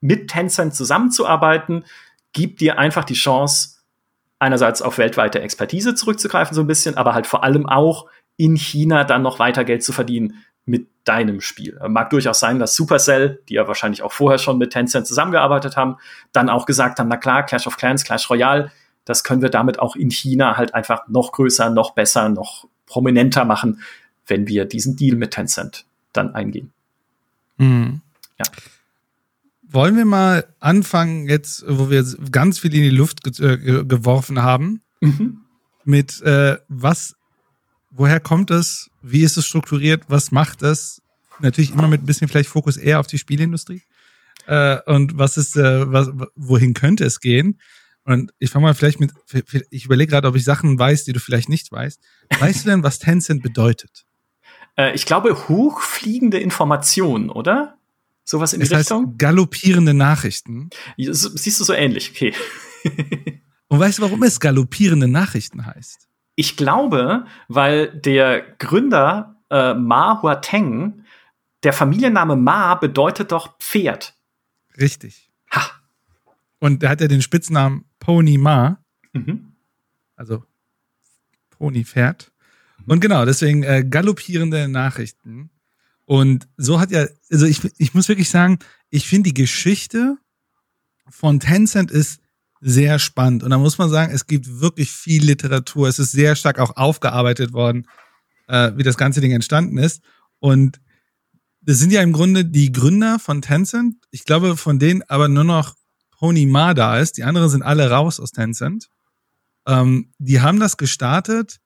mit Tencent zusammenzuarbeiten, gibt dir einfach die Chance, einerseits auf weltweite Expertise zurückzugreifen, so ein bisschen, aber halt vor allem auch in China dann noch weiter Geld zu verdienen mit deinem Spiel. Mag durchaus sein, dass Supercell, die ja wahrscheinlich auch vorher schon mit Tencent zusammengearbeitet haben, dann auch gesagt haben, na klar, Clash of Clans, Clash Royale, das können wir damit auch in China halt einfach noch größer, noch besser, noch prominenter machen, wenn wir diesen Deal mit Tencent dann eingehen. Mhm. Ja. Wollen wir mal anfangen, jetzt, wo wir ganz viel in die Luft ge äh, geworfen haben, mhm. mit äh, was, woher kommt es, wie ist es strukturiert, was macht es? Natürlich immer mit ein bisschen vielleicht Fokus eher auf die Spielindustrie. Äh, und was ist, äh, was, wohin könnte es gehen? Und ich fange mal vielleicht mit, ich überlege gerade, ob ich Sachen weiß, die du vielleicht nicht weißt. Weißt du denn, was Tencent bedeutet? Äh, ich glaube, hochfliegende Informationen, oder? Sowas in es die heißt Richtung? Galoppierende Nachrichten. Siehst du so ähnlich, okay. Und weißt du, warum es galoppierende Nachrichten heißt? Ich glaube, weil der Gründer äh, Ma Huateng, der Familienname Ma bedeutet doch Pferd. Richtig. Ha. Und er hat ja den Spitznamen Pony Ma. Mhm. Also Pony Pferd. Und genau, deswegen äh, galoppierende Nachrichten. Und so hat ja, also ich, ich muss wirklich sagen, ich finde die Geschichte von Tencent ist sehr spannend. Und da muss man sagen, es gibt wirklich viel Literatur. Es ist sehr stark auch aufgearbeitet worden, äh, wie das ganze Ding entstanden ist. Und das sind ja im Grunde die Gründer von Tencent. Ich glaube, von denen aber nur noch Pony Ma da ist. Die anderen sind alle raus aus Tencent. Ähm, die haben das gestartet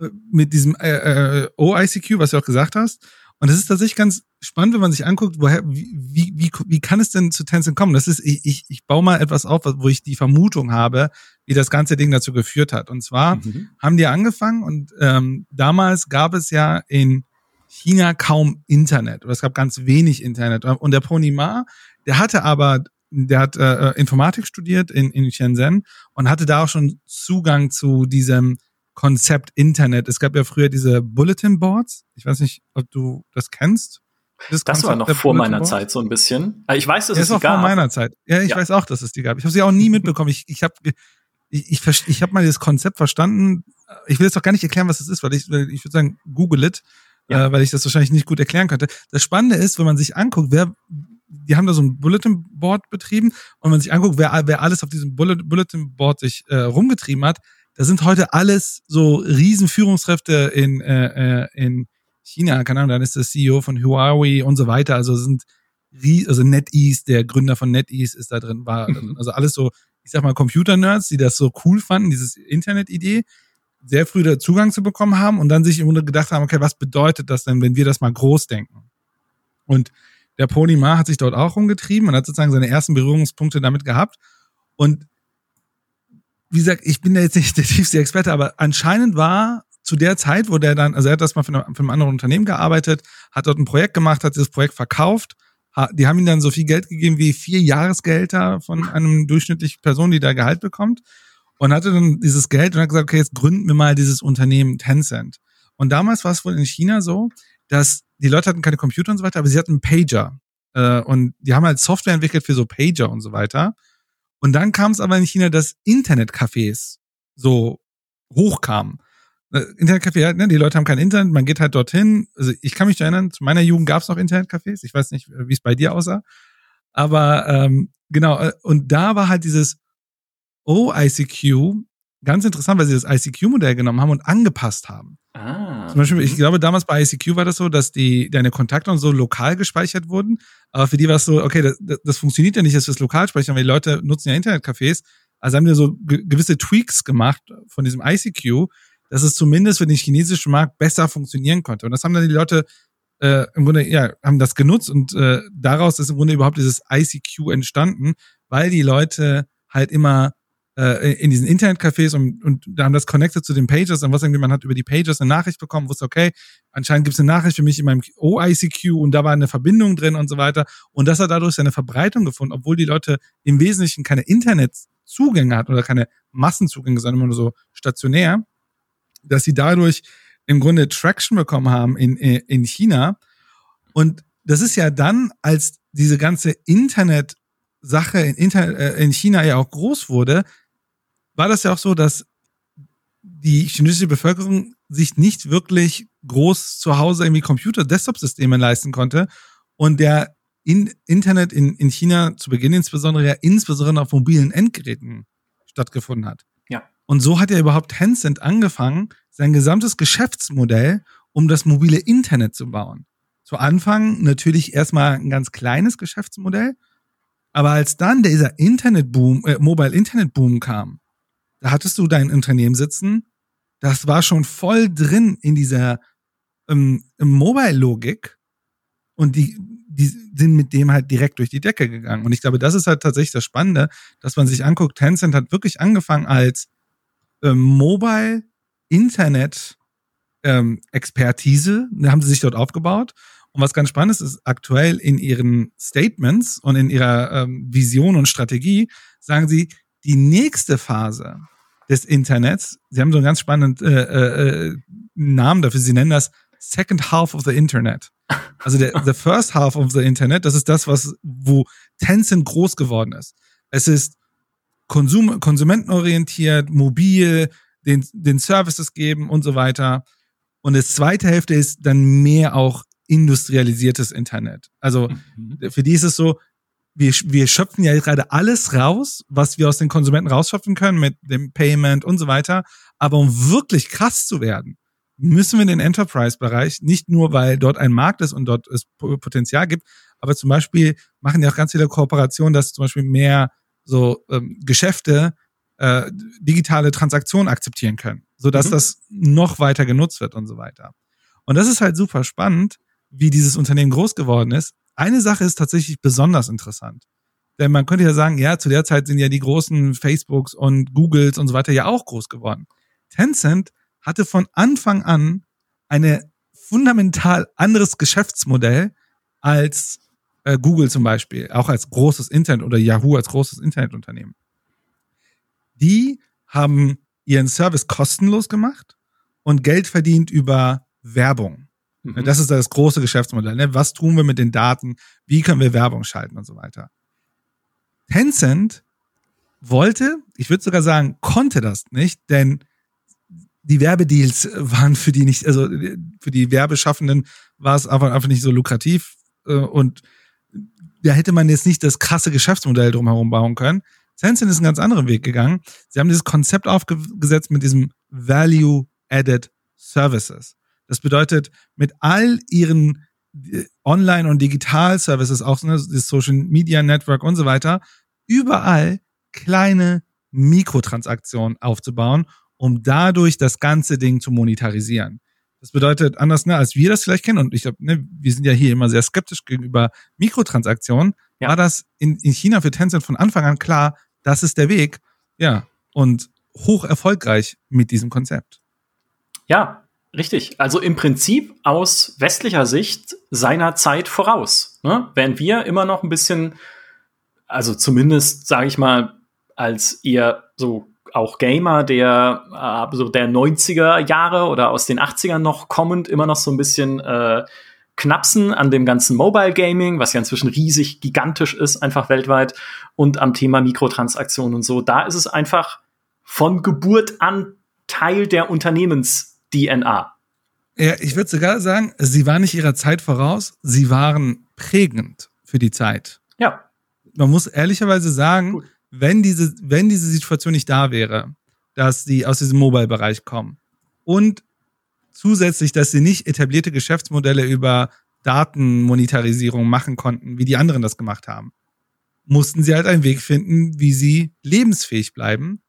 äh, mit diesem äh, äh, OICQ, was du auch gesagt hast. Und das ist tatsächlich ganz spannend, wenn man sich anguckt, woher, wie, wie, wie, wie kann es denn zu Tencent kommen? Das ist, ich, ich, ich baue mal etwas auf, wo ich die Vermutung habe, wie das ganze Ding dazu geführt hat. Und zwar mhm. haben die angefangen und ähm, damals gab es ja in China kaum Internet oder es gab ganz wenig Internet. Und der Pony Ma, der hatte aber, der hat äh, Informatik studiert in, in Shenzhen und hatte da auch schon Zugang zu diesem Konzept Internet. Es gab ja früher diese Bulletin Boards. Ich weiß nicht, ob du das kennst. Das, das war noch vor meiner? Zeit so ein bisschen. Ich weiß, dass ja, es die gab. vor meiner Zeit. Ja, ich ja. weiß auch, dass es die gab. Ich habe sie auch nie mitbekommen. Ich, ich habe ich, ich, ich hab mal dieses Konzept verstanden. Ich will jetzt auch gar nicht erklären, was das ist, weil ich, ich würde sagen, google it, ja. äh, weil ich das wahrscheinlich nicht gut erklären könnte. Das Spannende ist, wenn man sich anguckt, wer, die haben da so ein Bulletin Board betrieben und wenn man sich anguckt, wer, wer alles auf diesem Bulletin Board sich äh, rumgetrieben hat, das sind heute alles so Riesenführungskräfte in, äh, äh, in China, keine Ahnung, dann ist der CEO von Huawei und so weiter. Also sind also NetEase, der Gründer von NetEase ist da drin, war mhm. also alles so, ich sag mal Computer-Nerds, die das so cool fanden, dieses Internet-Idee, sehr früh da Zugang zu bekommen haben und dann sich im Grunde gedacht haben, okay, was bedeutet das denn, wenn wir das mal groß denken? Und der Pony Ma hat sich dort auch rumgetrieben und hat sozusagen seine ersten Berührungspunkte damit gehabt. Und wie gesagt, ich bin da jetzt nicht der tiefste Experte, aber anscheinend war zu der Zeit, wo der dann, also er hat das mal für, eine, für ein anderes Unternehmen gearbeitet, hat dort ein Projekt gemacht, hat dieses Projekt verkauft, die haben ihm dann so viel Geld gegeben wie vier Jahresgelder von einem durchschnittlichen Person, die da Gehalt bekommt und hatte dann dieses Geld und hat gesagt, okay, jetzt gründen wir mal dieses Unternehmen Tencent. Und damals war es wohl in China so, dass die Leute hatten keine Computer und so weiter, aber sie hatten einen Pager. Äh, und die haben halt Software entwickelt für so Pager und so weiter. Und dann kam es aber in China, dass Internetcafés so hochkamen. Äh, Internetcafé, ne, die Leute haben kein Internet, man geht halt dorthin. Also ich kann mich erinnern, zu meiner Jugend gab es noch Internetcafés. Ich weiß nicht, wie es bei dir aussah. Aber ähm, genau, äh, und da war halt dieses OICQ ganz interessant, weil sie das ICQ-Modell genommen haben und angepasst haben. Ah. Zum Beispiel, ich mhm. glaube, damals bei ICQ war das so, dass die deine Kontakte und so lokal gespeichert wurden. Aber für die war es so, okay, das, das funktioniert ja nicht, dass wir es lokal speichern, weil die Leute nutzen ja Internetcafés. Also haben wir so gewisse Tweaks gemacht von diesem ICQ, dass es zumindest für den chinesischen Markt besser funktionieren konnte. Und das haben dann die Leute äh, im Grunde, ja, haben das genutzt und äh, daraus ist im Grunde überhaupt dieses ICQ entstanden, weil die Leute halt immer äh, in diesen Internetcafés und, und da haben das connected zu den Pages und was irgendwie, man hat über die Pages eine Nachricht bekommen, wusste, okay, anscheinend gibt es eine Nachricht für mich in meinem OICQ und da war eine Verbindung drin und so weiter. Und das hat dadurch seine Verbreitung gefunden, obwohl die Leute im Wesentlichen keine Internetzugänge hatten oder keine Massenzugänge, sondern immer nur so stationär dass sie dadurch im Grunde Traction bekommen haben in, in China. Und das ist ja dann, als diese ganze Internet-Sache in, Inter äh, in China ja auch groß wurde, war das ja auch so, dass die chinesische Bevölkerung sich nicht wirklich groß zu Hause irgendwie Computer-Desktop-Systeme leisten konnte. Und der in Internet in, in China zu Beginn insbesondere ja insbesondere auf mobilen Endgeräten stattgefunden hat. Und so hat er überhaupt Tencent angefangen, sein gesamtes Geschäftsmodell um das mobile Internet zu bauen. Zu Anfang natürlich erstmal ein ganz kleines Geschäftsmodell, aber als dann dieser Internetboom, äh, Mobile Internet Boom kam, da hattest du dein Unternehmen sitzen, das war schon voll drin in dieser ähm, Mobile-Logik und die, die sind mit dem halt direkt durch die Decke gegangen. Und ich glaube, das ist halt tatsächlich das Spannende, dass man sich anguckt, Tencent hat wirklich angefangen als ähm, Mobile Internet ähm, Expertise, haben sie sich dort aufgebaut. Und was ganz spannend ist, ist aktuell in ihren Statements und in ihrer ähm, Vision und Strategie sagen sie, die nächste Phase des Internets, sie haben so einen ganz spannenden äh, äh, Namen dafür, sie nennen das Second Half of the Internet. Also der the First Half of the Internet, das ist das, was wo Tencent groß geworden ist. Es ist Konsum, konsumentenorientiert, mobil, den, den Services geben und so weiter. Und das zweite Hälfte ist dann mehr auch industrialisiertes Internet. Also mhm. für die ist es so, wir, wir schöpfen ja gerade alles raus, was wir aus den Konsumenten rausschöpfen können mit dem Payment und so weiter. Aber um wirklich krass zu werden, müssen wir in den Enterprise-Bereich, nicht nur, weil dort ein Markt ist und dort es Potenzial gibt, aber zum Beispiel machen ja auch ganz viele Kooperationen, dass zum Beispiel mehr so ähm, Geschäfte äh, digitale Transaktionen akzeptieren können, sodass mhm. das noch weiter genutzt wird und so weiter. Und das ist halt super spannend, wie dieses Unternehmen groß geworden ist. Eine Sache ist tatsächlich besonders interessant. Denn man könnte ja sagen, ja, zu der Zeit sind ja die großen Facebooks und Googles und so weiter ja auch groß geworden. Tencent hatte von Anfang an eine fundamental anderes Geschäftsmodell als äh, Google zum Beispiel, auch als großes Internet oder Yahoo als großes Internetunternehmen. Die haben ihren Service kostenlos gemacht und Geld verdient über Werbung. Mhm. Das ist das große Geschäftsmodell. Ne? Was tun wir mit den Daten? Wie können wir Werbung schalten und so weiter? Tencent wollte, ich würde sogar sagen, konnte das nicht, denn die Werbedeals waren für die nicht, also für die Werbeschaffenden war es einfach, einfach nicht so lukrativ äh, und da hätte man jetzt nicht das krasse Geschäftsmodell drumherum bauen können. Tencent ist einen ganz anderen Weg gegangen. Sie haben dieses Konzept aufgesetzt mit diesem Value-Added Services. Das bedeutet, mit all ihren äh, Online- und Digital-Services, auch ne, das Social Media Network und so weiter, überall kleine Mikrotransaktionen aufzubauen, um dadurch das ganze Ding zu monetarisieren. Das bedeutet, anders ne, als wir das vielleicht kennen, und ich glaube, ne, wir sind ja hier immer sehr skeptisch gegenüber Mikrotransaktionen, ja. war das in, in China für Tencent von Anfang an klar, das ist der Weg. Ja, und hoch erfolgreich mit diesem Konzept. Ja, richtig. Also im Prinzip aus westlicher Sicht seiner Zeit voraus. Ne? Während wir immer noch ein bisschen, also zumindest, sage ich mal, als eher so auch Gamer der äh, so der 90er Jahre oder aus den 80ern noch kommend immer noch so ein bisschen äh, knapsen an dem ganzen Mobile Gaming, was ja inzwischen riesig, gigantisch ist, einfach weltweit, und am Thema Mikrotransaktionen und so. Da ist es einfach von Geburt an Teil der Unternehmens-DNA. Ja, ich würde sogar sagen, sie waren nicht ihrer Zeit voraus, sie waren prägend für die Zeit. Ja. Man muss ehrlicherweise sagen, wenn diese, wenn diese Situation nicht da wäre, dass sie aus diesem Mobile-Bereich kommen und zusätzlich, dass sie nicht etablierte Geschäftsmodelle über Datenmonetarisierung machen konnten, wie die anderen das gemacht haben, mussten sie halt einen Weg finden, wie sie lebensfähig bleiben.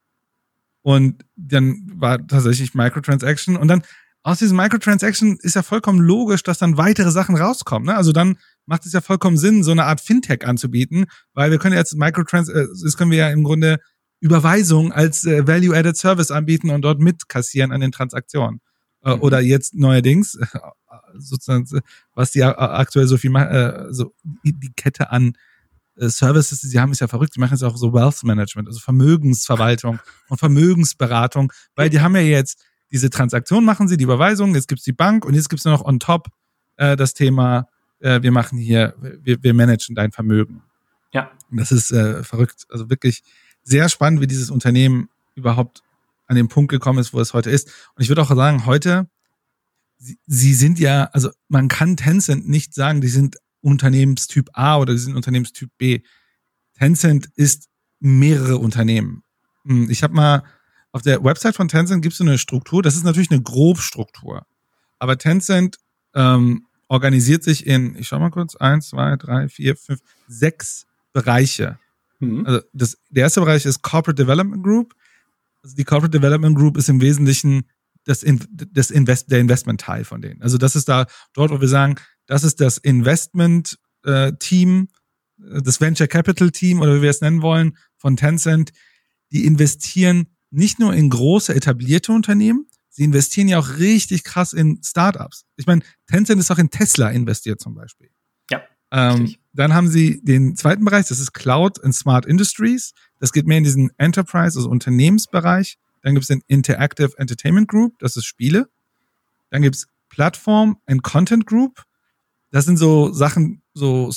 Und dann war tatsächlich Microtransaction. Und dann aus diesem Microtransaction ist ja vollkommen logisch, dass dann weitere Sachen rauskommen. Ne? Also dann macht es ja vollkommen Sinn, so eine Art Fintech anzubieten, weil wir können jetzt Microtrans, äh, das können wir ja im Grunde Überweisung als äh, Value-Added Service anbieten und dort mitkassieren an den Transaktionen. Äh, mhm. Oder jetzt neuerdings, sozusagen, was die aktuell so viel machen, äh, so die Kette an Services, die sie haben, ist ja verrückt. Die machen jetzt auch so Wealth Management, also Vermögensverwaltung und Vermögensberatung, weil die haben ja jetzt diese Transaktion machen sie, die Überweisung, jetzt gibt's die Bank und jetzt gibt's noch on top äh, das Thema, äh, wir machen hier, wir, wir managen dein Vermögen. Ja. Und das ist äh, verrückt. Also wirklich sehr spannend, wie dieses Unternehmen überhaupt an den Punkt gekommen ist, wo es heute ist. Und ich würde auch sagen, heute, sie, sie sind ja, also man kann Tencent nicht sagen, die sind Unternehmenstyp A oder die sind Unternehmenstyp B. Tencent ist mehrere Unternehmen. Hm, ich habe mal auf der Website von Tencent gibt es so eine Struktur, das ist natürlich eine Grobstruktur. Aber Tencent ähm, organisiert sich in, ich schau mal kurz, eins, zwei, drei, vier, fünf, sechs Bereiche. Mhm. Also das, der erste Bereich ist Corporate Development Group. Also die Corporate Development Group ist im Wesentlichen das, das Invest, der Investment-Teil von denen. Also das ist da dort, wo wir sagen, das ist das Investment-Team, äh, das Venture Capital Team oder wie wir es nennen wollen, von Tencent. Die investieren nicht nur in große etablierte Unternehmen, sie investieren ja auch richtig krass in Startups. Ich meine, Tencent ist auch in Tesla investiert zum Beispiel. Ja. Ähm, dann haben sie den zweiten Bereich, das ist Cloud and Smart Industries. Das geht mehr in diesen Enterprise, also Unternehmensbereich. Dann gibt es den Interactive Entertainment Group, das ist Spiele. Dann gibt es Plattform and Content Group. Das sind so Sachen, so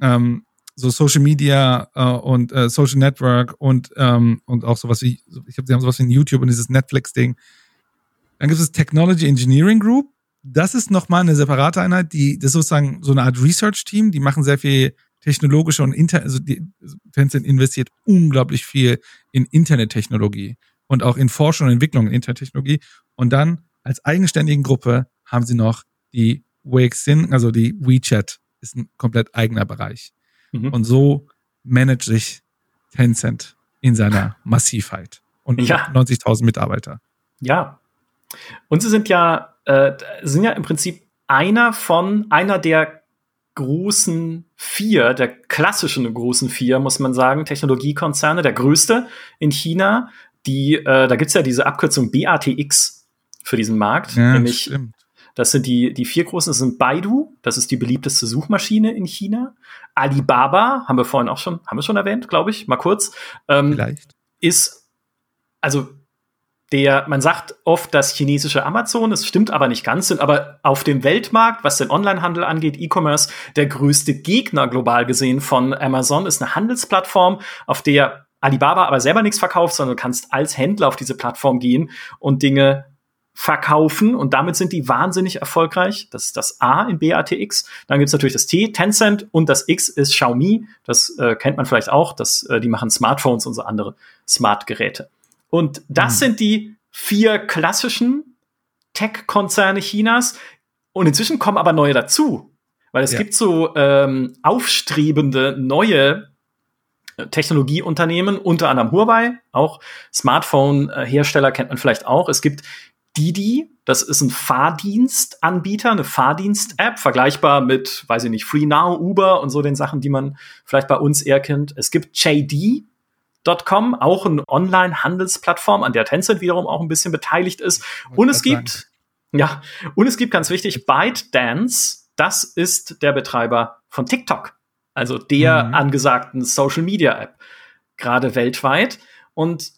ähm, so Social Media äh, und äh, Social Network und ähm, und auch sowas wie ich habe sie haben sowas wie YouTube und dieses Netflix Ding. Dann gibt es Technology Engineering Group. Das ist nochmal eine separate Einheit, die das ist sozusagen so eine Art Research Team. Die machen sehr viel technologische und inter also die Tencent investiert unglaublich viel in Internettechnologie und auch in Forschung und Entwicklung in Internettechnologie. Und dann als eigenständigen Gruppe haben sie noch die Weixin, also die WeChat, ist ein komplett eigener Bereich. Mhm. Und so managt sich Tencent in seiner Massivheit und ja. 90.000 Mitarbeiter. Ja. Und sie sind ja, äh, sind ja im Prinzip einer von, einer der großen vier, der klassischen großen vier, muss man sagen, Technologiekonzerne, der größte in China. Die, äh, da gibt's ja diese Abkürzung BATX für diesen Markt, ja, nämlich stimmt. Das sind die, die vier großen. Das sind Baidu, das ist die beliebteste Suchmaschine in China. Alibaba, haben wir vorhin auch schon, haben wir schon erwähnt, glaube ich, mal kurz. Ähm, Vielleicht. Ist, also der, man sagt oft das chinesische Amazon, es stimmt aber nicht ganz, sind aber auf dem Weltmarkt, was den Onlinehandel angeht, E-Commerce, der größte Gegner global gesehen von Amazon ist eine Handelsplattform, auf der Alibaba aber selber nichts verkauft, sondern du kannst als Händler auf diese Plattform gehen und Dinge verkaufen und damit sind die wahnsinnig erfolgreich. Das ist das A in BATX. Dann gibt's natürlich das T, Tencent und das X ist Xiaomi. Das äh, kennt man vielleicht auch. Das, äh, die machen Smartphones und so andere Smart-Geräte. Und das mhm. sind die vier klassischen Tech-Konzerne Chinas. Und inzwischen kommen aber neue dazu. Weil es ja. gibt so ähm, aufstrebende neue äh, Technologieunternehmen, unter anderem Huawei, auch Smartphone-Hersteller kennt man vielleicht auch. Es gibt Didi, das ist ein Fahrdienstanbieter, eine Fahrdienst-App, vergleichbar mit, weiß ich nicht, FreeNow, Uber und so den Sachen, die man vielleicht bei uns eher kennt. Es gibt JD.com, auch eine Online-Handelsplattform, an der Tencent wiederum auch ein bisschen beteiligt ist. Und es gibt, sagen. ja, und es gibt ganz wichtig, ByteDance, das ist der Betreiber von TikTok, also der mhm. angesagten Social-Media-App, gerade weltweit. Und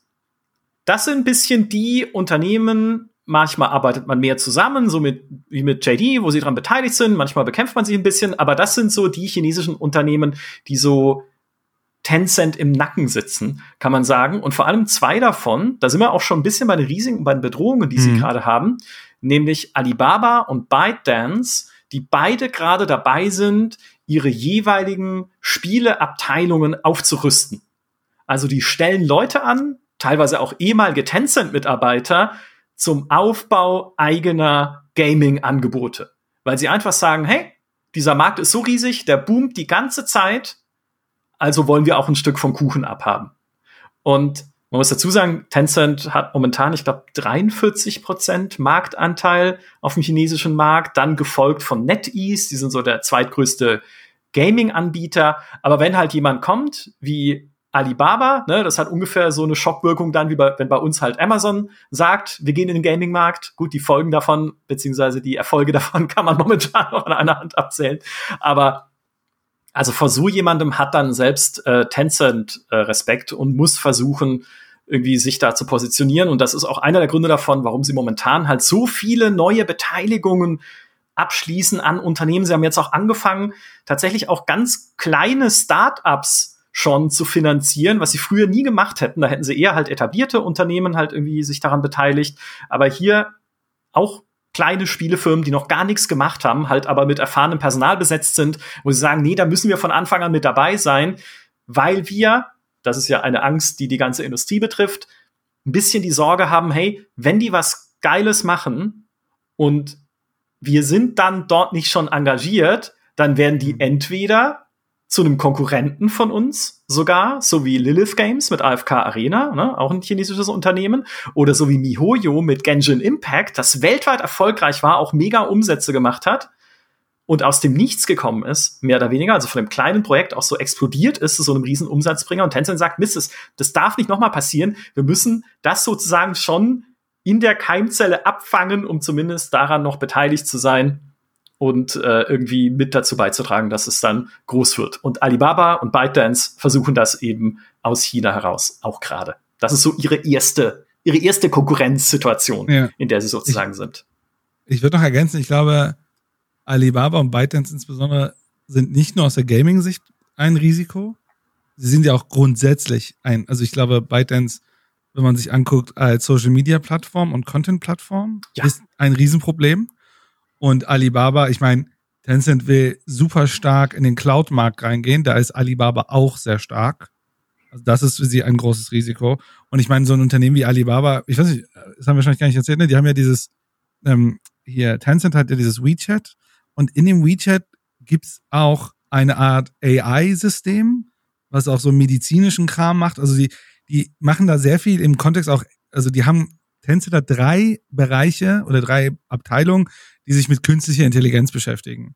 das sind ein bisschen die Unternehmen, Manchmal arbeitet man mehr zusammen, so mit, wie mit JD, wo sie dran beteiligt sind. Manchmal bekämpft man sich ein bisschen. Aber das sind so die chinesischen Unternehmen, die so Tencent im Nacken sitzen, kann man sagen. Und vor allem zwei davon, da sind wir auch schon ein bisschen bei den Risiken, bei den Bedrohungen, die mhm. sie gerade haben, nämlich Alibaba und ByteDance, die beide gerade dabei sind, ihre jeweiligen Spieleabteilungen aufzurüsten. Also die stellen Leute an, teilweise auch ehemalige Tencent-Mitarbeiter, zum Aufbau eigener Gaming-Angebote. Weil sie einfach sagen, hey, dieser Markt ist so riesig, der boomt die ganze Zeit, also wollen wir auch ein Stück vom Kuchen abhaben. Und man muss dazu sagen, Tencent hat momentan, ich glaube, 43 Prozent Marktanteil auf dem chinesischen Markt, dann gefolgt von NetEase, die sind so der zweitgrößte Gaming-Anbieter. Aber wenn halt jemand kommt, wie Alibaba, ne, das hat ungefähr so eine Schockwirkung dann, wie bei, wenn bei uns halt Amazon sagt, wir gehen in den Gaming-Markt. Gut, die Folgen davon, beziehungsweise die Erfolge davon kann man momentan noch an einer Hand abzählen. Aber also vor so jemandem hat dann selbst äh, Tencent äh, Respekt und muss versuchen, irgendwie sich da zu positionieren. Und das ist auch einer der Gründe davon, warum sie momentan halt so viele neue Beteiligungen abschließen an Unternehmen. Sie haben jetzt auch angefangen, tatsächlich auch ganz kleine Start-ups schon zu finanzieren, was sie früher nie gemacht hätten. Da hätten sie eher halt etablierte Unternehmen halt irgendwie sich daran beteiligt. Aber hier auch kleine Spielefirmen, die noch gar nichts gemacht haben, halt aber mit erfahrenem Personal besetzt sind, wo sie sagen, nee, da müssen wir von Anfang an mit dabei sein, weil wir, das ist ja eine Angst, die die ganze Industrie betrifft, ein bisschen die Sorge haben, hey, wenn die was Geiles machen und wir sind dann dort nicht schon engagiert, dann werden die entweder zu einem Konkurrenten von uns sogar, so wie Lilith Games mit AFK Arena, ne, auch ein chinesisches Unternehmen, oder so wie MiHoYo mit Genshin Impact, das weltweit erfolgreich war, auch mega Umsätze gemacht hat und aus dem Nichts gekommen ist, mehr oder weniger, also von einem kleinen Projekt auch so explodiert ist, zu so einem riesen Umsatzbringer und Tencent sagt, Mist, das, das darf nicht nochmal passieren, wir müssen das sozusagen schon in der Keimzelle abfangen, um zumindest daran noch beteiligt zu sein und äh, irgendwie mit dazu beizutragen, dass es dann groß wird. Und Alibaba und ByteDance versuchen das eben aus China heraus auch gerade. Das ist so ihre erste, ihre erste Konkurrenzsituation, ja. in der sie sozusagen ich, sind. Ich würde noch ergänzen, ich glaube, Alibaba und ByteDance insbesondere sind nicht nur aus der Gaming-Sicht ein Risiko, sie sind ja auch grundsätzlich ein, also ich glaube, ByteDance, wenn man sich anguckt als Social-Media-Plattform und Content-Plattform, ja. ist ein Riesenproblem. Und Alibaba, ich meine, Tencent will super stark in den Cloud-Markt reingehen. Da ist Alibaba auch sehr stark. Also das ist für sie ein großes Risiko. Und ich meine, so ein Unternehmen wie Alibaba, ich weiß nicht, das haben wir wahrscheinlich gar nicht erzählt, ne? die haben ja dieses, ähm, hier, Tencent hat ja dieses WeChat. Und in dem WeChat gibt's auch eine Art AI-System, was auch so medizinischen Kram macht. Also die, die machen da sehr viel im Kontext auch, also die haben Tencent hat drei Bereiche oder drei Abteilungen, die sich mit künstlicher Intelligenz beschäftigen.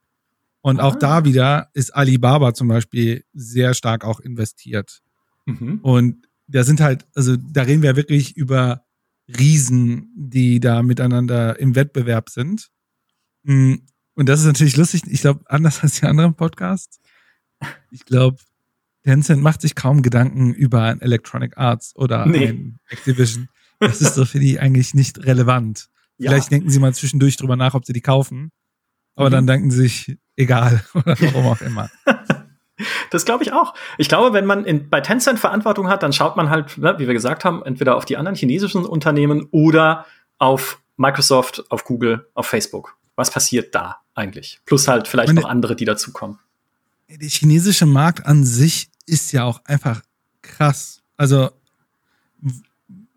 Und ah. auch da wieder ist Alibaba zum Beispiel sehr stark auch investiert. Mhm. Und da sind halt, also da reden wir wirklich über Riesen, die da miteinander im Wettbewerb sind. Mm, und das ist natürlich lustig. Ich glaube, anders als die anderen Podcasts. Ich glaube, Tencent macht sich kaum Gedanken über ein Electronic Arts oder nee. ein Activision. Das ist doch für die eigentlich nicht relevant. Ja. Vielleicht denken sie mal zwischendurch drüber nach, ob sie die kaufen. Aber mhm. dann denken sie sich, egal, oder warum auch immer. Das glaube ich auch. Ich glaube, wenn man in, bei Tencent Verantwortung hat, dann schaut man halt, ne, wie wir gesagt haben, entweder auf die anderen chinesischen Unternehmen oder auf Microsoft, auf Google, auf Facebook. Was passiert da eigentlich? Plus halt vielleicht Meine, noch andere, die dazukommen. Der chinesische Markt an sich ist ja auch einfach krass. Also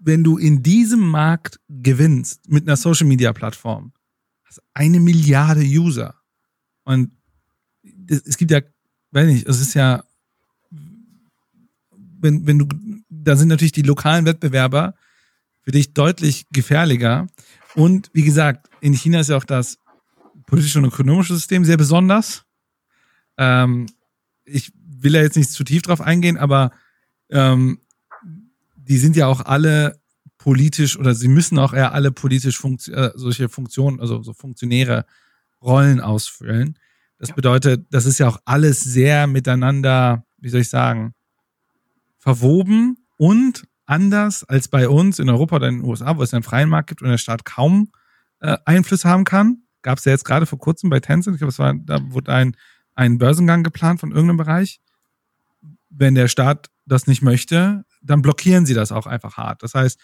wenn du in diesem Markt gewinnst mit einer Social Media Plattform, hast eine Milliarde User. Und es gibt ja, weiß nicht, es ist ja, wenn, wenn du, da sind natürlich die lokalen Wettbewerber für dich deutlich gefährlicher. Und wie gesagt, in China ist ja auch das politische und ökonomische System sehr besonders. Ähm, ich will da jetzt nicht zu tief drauf eingehen, aber ähm, die sind ja auch alle politisch oder sie müssen auch eher alle politisch funktio äh, solche Funktionen, also so funktionäre Rollen ausfüllen. Das ja. bedeutet, das ist ja auch alles sehr miteinander, wie soll ich sagen, verwoben und anders als bei uns in Europa oder in den USA, wo es einen freien Markt gibt und der Staat kaum äh, Einfluss haben kann. Gab es ja jetzt gerade vor kurzem bei Tencent, ich glaube, es war, da wurde ein, ein Börsengang geplant von irgendeinem Bereich. Wenn der Staat das nicht möchte, dann blockieren sie das auch einfach hart. Das heißt,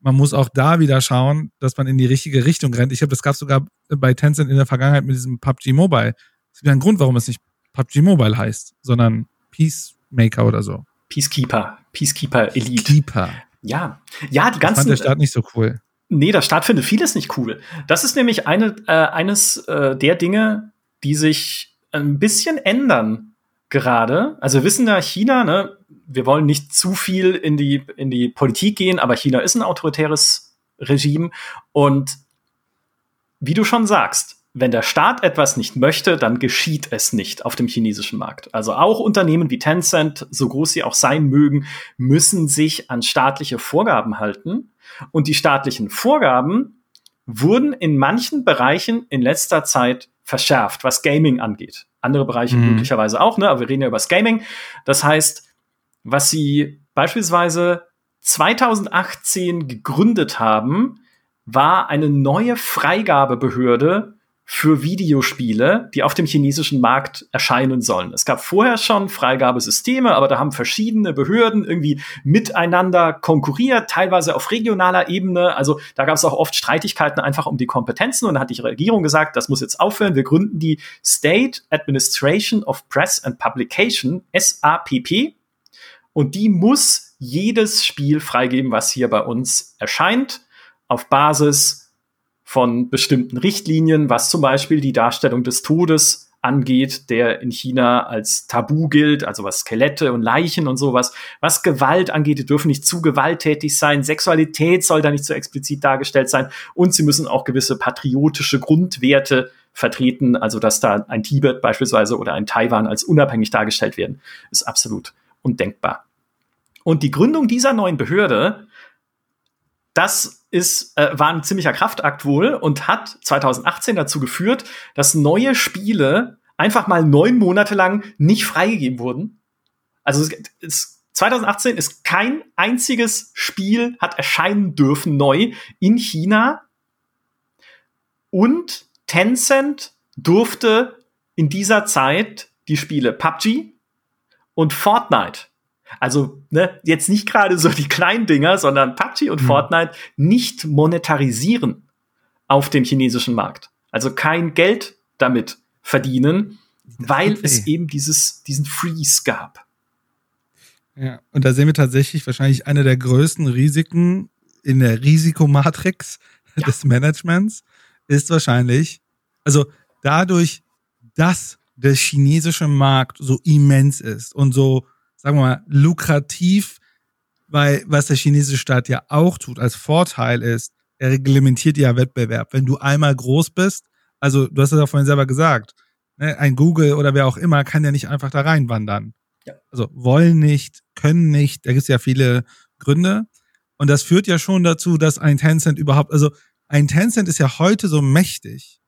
man muss auch da wieder schauen, dass man in die richtige Richtung rennt. Ich habe das gab sogar bei Tencent in der Vergangenheit mit diesem PUBG Mobile. Es gibt einen Grund, warum es nicht PUBG Mobile heißt, sondern Peacemaker oder so. Peacekeeper, Peacekeeper Elite. Keeper. Ja, ja, die ganzen. Das fand der Staat nicht so cool. Nee, der Staat findet vieles nicht cool. Das ist nämlich eine, äh, eines äh, der Dinge, die sich ein bisschen ändern gerade. Also wir wissen ja, China, ne, wir wollen nicht zu viel in die, in die Politik gehen, aber China ist ein autoritäres Regime. Und wie du schon sagst, wenn der Staat etwas nicht möchte, dann geschieht es nicht auf dem chinesischen Markt. Also auch Unternehmen wie Tencent, so groß sie auch sein mögen, müssen sich an staatliche Vorgaben halten. Und die staatlichen Vorgaben wurden in manchen Bereichen in letzter Zeit verschärft, was Gaming angeht. Andere Bereiche mhm. möglicherweise auch, ne? aber wir reden ja über das Gaming. Das heißt, was sie beispielsweise 2018 gegründet haben, war eine neue Freigabebehörde für Videospiele, die auf dem chinesischen Markt erscheinen sollen. Es gab vorher schon Freigabesysteme, aber da haben verschiedene Behörden irgendwie miteinander konkurriert, teilweise auf regionaler Ebene. Also da gab es auch oft Streitigkeiten einfach um die Kompetenzen und da hat die Regierung gesagt, das muss jetzt aufhören. Wir gründen die State Administration of Press and Publication, SAPP, und die muss jedes Spiel freigeben, was hier bei uns erscheint, auf Basis von bestimmten Richtlinien, was zum Beispiel die Darstellung des Todes angeht, der in China als Tabu gilt, also was Skelette und Leichen und sowas, was Gewalt angeht, die dürfen nicht zu gewalttätig sein, Sexualität soll da nicht so explizit dargestellt sein. Und sie müssen auch gewisse patriotische Grundwerte vertreten, also dass da ein Tibet beispielsweise oder ein Taiwan als unabhängig dargestellt werden, ist absolut undenkbar. Und die Gründung dieser neuen Behörde, das ist, äh, war ein ziemlicher Kraftakt wohl und hat 2018 dazu geführt, dass neue Spiele einfach mal neun Monate lang nicht freigegeben wurden. Also es, es, 2018 ist kein einziges Spiel hat erscheinen dürfen neu in China und Tencent durfte in dieser Zeit die Spiele PUBG und Fortnite also ne, jetzt nicht gerade so die kleinen Dinger, sondern PUBG und mhm. Fortnite nicht monetarisieren auf dem chinesischen Markt. Also kein Geld damit verdienen, weil okay. es eben dieses, diesen Freeze gab. Ja, und da sehen wir tatsächlich wahrscheinlich eine der größten Risiken in der Risikomatrix ja. des Managements ist wahrscheinlich, also dadurch, dass der chinesische Markt so immens ist und so sagen wir mal, lukrativ, weil was der chinesische Staat ja auch tut als Vorteil ist, er reglementiert ja Wettbewerb. Wenn du einmal groß bist, also du hast es ja vorhin selber gesagt, ne, ein Google oder wer auch immer kann ja nicht einfach da reinwandern. Ja. Also wollen nicht, können nicht, da gibt es ja viele Gründe. Und das führt ja schon dazu, dass ein Tencent überhaupt, also ein Tencent ist ja heute so mächtig,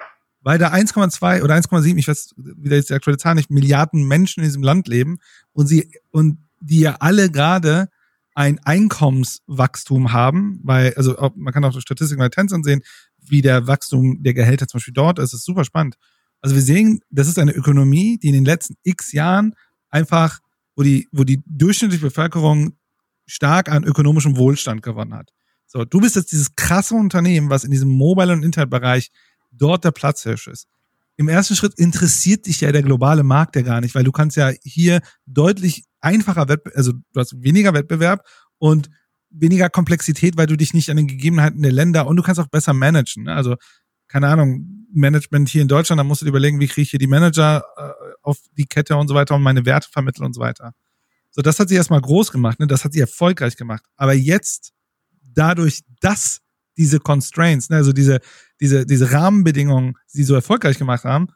weil da 1,2 oder 1,7, ich weiß wieder jetzt die aktuelle Zahl nicht, Milliarden Menschen in diesem Land leben und sie und die ja alle gerade ein Einkommenswachstum haben, weil, also man kann auch Statistiken bei Tencent sehen, wie der Wachstum der Gehälter zum Beispiel dort ist, das ist super spannend. Also wir sehen, das ist eine Ökonomie, die in den letzten x Jahren einfach, wo die, wo die durchschnittliche Bevölkerung stark an ökonomischem Wohlstand gewonnen hat. So, du bist jetzt dieses krasse Unternehmen, was in diesem Mobile- und Internetbereich dort der Platzhirsch ist. Im ersten Schritt interessiert dich ja der globale Markt ja gar nicht, weil du kannst ja hier deutlich einfacher Wettbewerb, also du hast weniger Wettbewerb und weniger Komplexität, weil du dich nicht an den Gegebenheiten der Länder und du kannst auch besser managen. Ne? Also keine Ahnung, Management hier in Deutschland, da musst du dir überlegen, wie kriege ich hier die Manager äh, auf die Kette und so weiter und meine Werte vermitteln und so weiter. So, das hat sie erstmal groß gemacht, ne? das hat sie erfolgreich gemacht. Aber jetzt, dadurch, dass diese Constraints, ne, also diese, diese, diese Rahmenbedingungen, die so erfolgreich gemacht haben,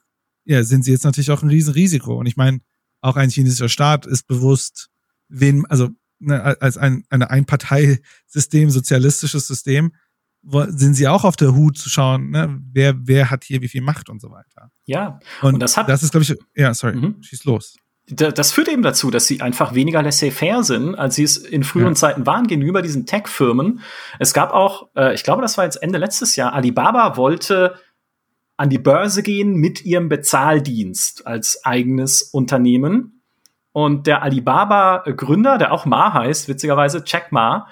ja, sind sie jetzt natürlich auch ein Riesenrisiko. Und ich meine, auch ein chinesischer Staat ist bewusst, wen, also ne, als ein eine Einparteisystem, sozialistisches System, sind sie auch auf der Hut zu schauen, ne, wer, wer hat hier wie viel Macht und so weiter. Ja, und, und das hat. Das ist, glaube ich, ja, sorry, mhm. schieß los. Das führt eben dazu, dass sie einfach weniger laissez-faire sind, als sie es in früheren ja. Zeiten waren gegenüber diesen Tech-Firmen. Es gab auch, äh, ich glaube, das war jetzt Ende letztes Jahr, Alibaba wollte an die Börse gehen mit ihrem Bezahldienst als eigenes Unternehmen. Und der Alibaba-Gründer, der auch Ma heißt, witzigerweise Jack Ma,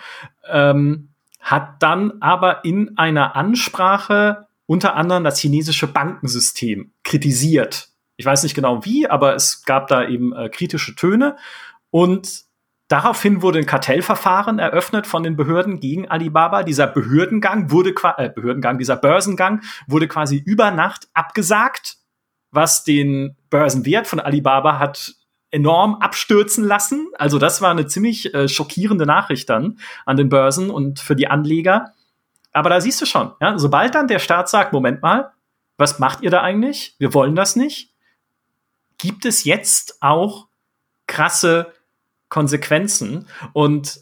ähm, hat dann aber in einer Ansprache unter anderem das chinesische Bankensystem kritisiert ich weiß nicht genau wie, aber es gab da eben äh, kritische Töne. Und daraufhin wurde ein Kartellverfahren eröffnet von den Behörden gegen Alibaba. Dieser Behördengang wurde äh, Behördengang, dieser Börsengang wurde quasi über Nacht abgesagt, was den Börsenwert von Alibaba hat enorm abstürzen lassen. Also das war eine ziemlich äh, schockierende Nachricht dann an den Börsen und für die Anleger. Aber da siehst du schon, ja, sobald dann der Staat sagt, Moment mal, was macht ihr da eigentlich? Wir wollen das nicht gibt es jetzt auch krasse Konsequenzen und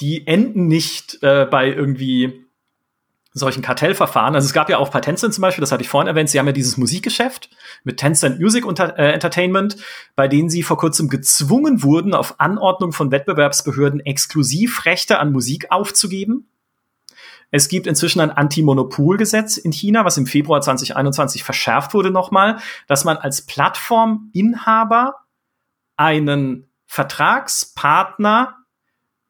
die enden nicht äh, bei irgendwie solchen Kartellverfahren. Also es gab ja auch bei Tencent zum Beispiel, das hatte ich vorhin erwähnt, sie haben ja dieses Musikgeschäft mit Tencent Music Unter äh, Entertainment, bei denen sie vor kurzem gezwungen wurden, auf Anordnung von Wettbewerbsbehörden Exklusivrechte an Musik aufzugeben. Es gibt inzwischen ein Anti-Monopol-Gesetz in China, was im Februar 2021 verschärft wurde nochmal, dass man als Plattforminhaber einen Vertragspartner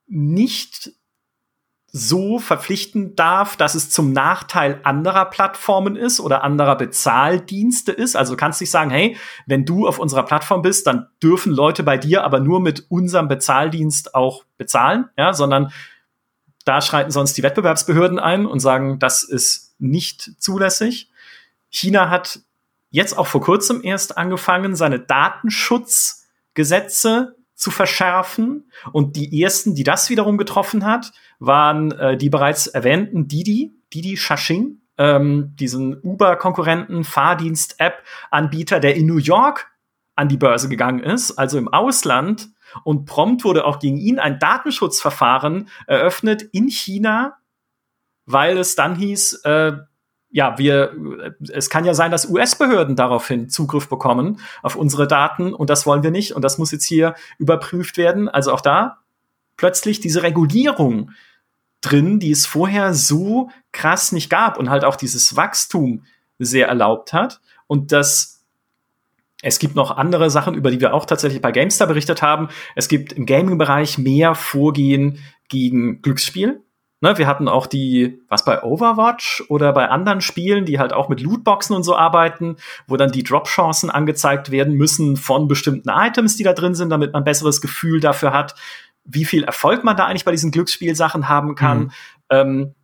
nicht so verpflichten darf, dass es zum Nachteil anderer Plattformen ist oder anderer Bezahldienste ist. Also du kannst nicht sagen, hey, wenn du auf unserer Plattform bist, dann dürfen Leute bei dir aber nur mit unserem Bezahldienst auch bezahlen, ja, sondern da schreiten sonst die Wettbewerbsbehörden ein und sagen, das ist nicht zulässig. China hat jetzt auch vor kurzem erst angefangen, seine Datenschutzgesetze zu verschärfen. Und die ersten, die das wiederum getroffen hat, waren äh, die bereits erwähnten Didi, Didi Shashing, ähm, diesen Uber-Konkurrenten, Fahrdienst-App-Anbieter, der in New York an die Börse gegangen ist, also im Ausland und prompt wurde auch gegen ihn ein Datenschutzverfahren eröffnet in China, weil es dann hieß, äh, ja, wir, es kann ja sein, dass US-Behörden daraufhin Zugriff bekommen auf unsere Daten und das wollen wir nicht und das muss jetzt hier überprüft werden. Also auch da plötzlich diese Regulierung drin, die es vorher so krass nicht gab und halt auch dieses Wachstum sehr erlaubt hat und das es gibt noch andere Sachen, über die wir auch tatsächlich bei GameStar berichtet haben. Es gibt im Gaming-Bereich mehr Vorgehen gegen Glücksspiel. Ne, wir hatten auch die, was bei Overwatch oder bei anderen Spielen, die halt auch mit Lootboxen und so arbeiten, wo dann die Drop-Chancen angezeigt werden müssen von bestimmten Items, die da drin sind, damit man ein besseres Gefühl dafür hat, wie viel Erfolg man da eigentlich bei diesen Glücksspielsachen haben kann. Mhm. Ähm,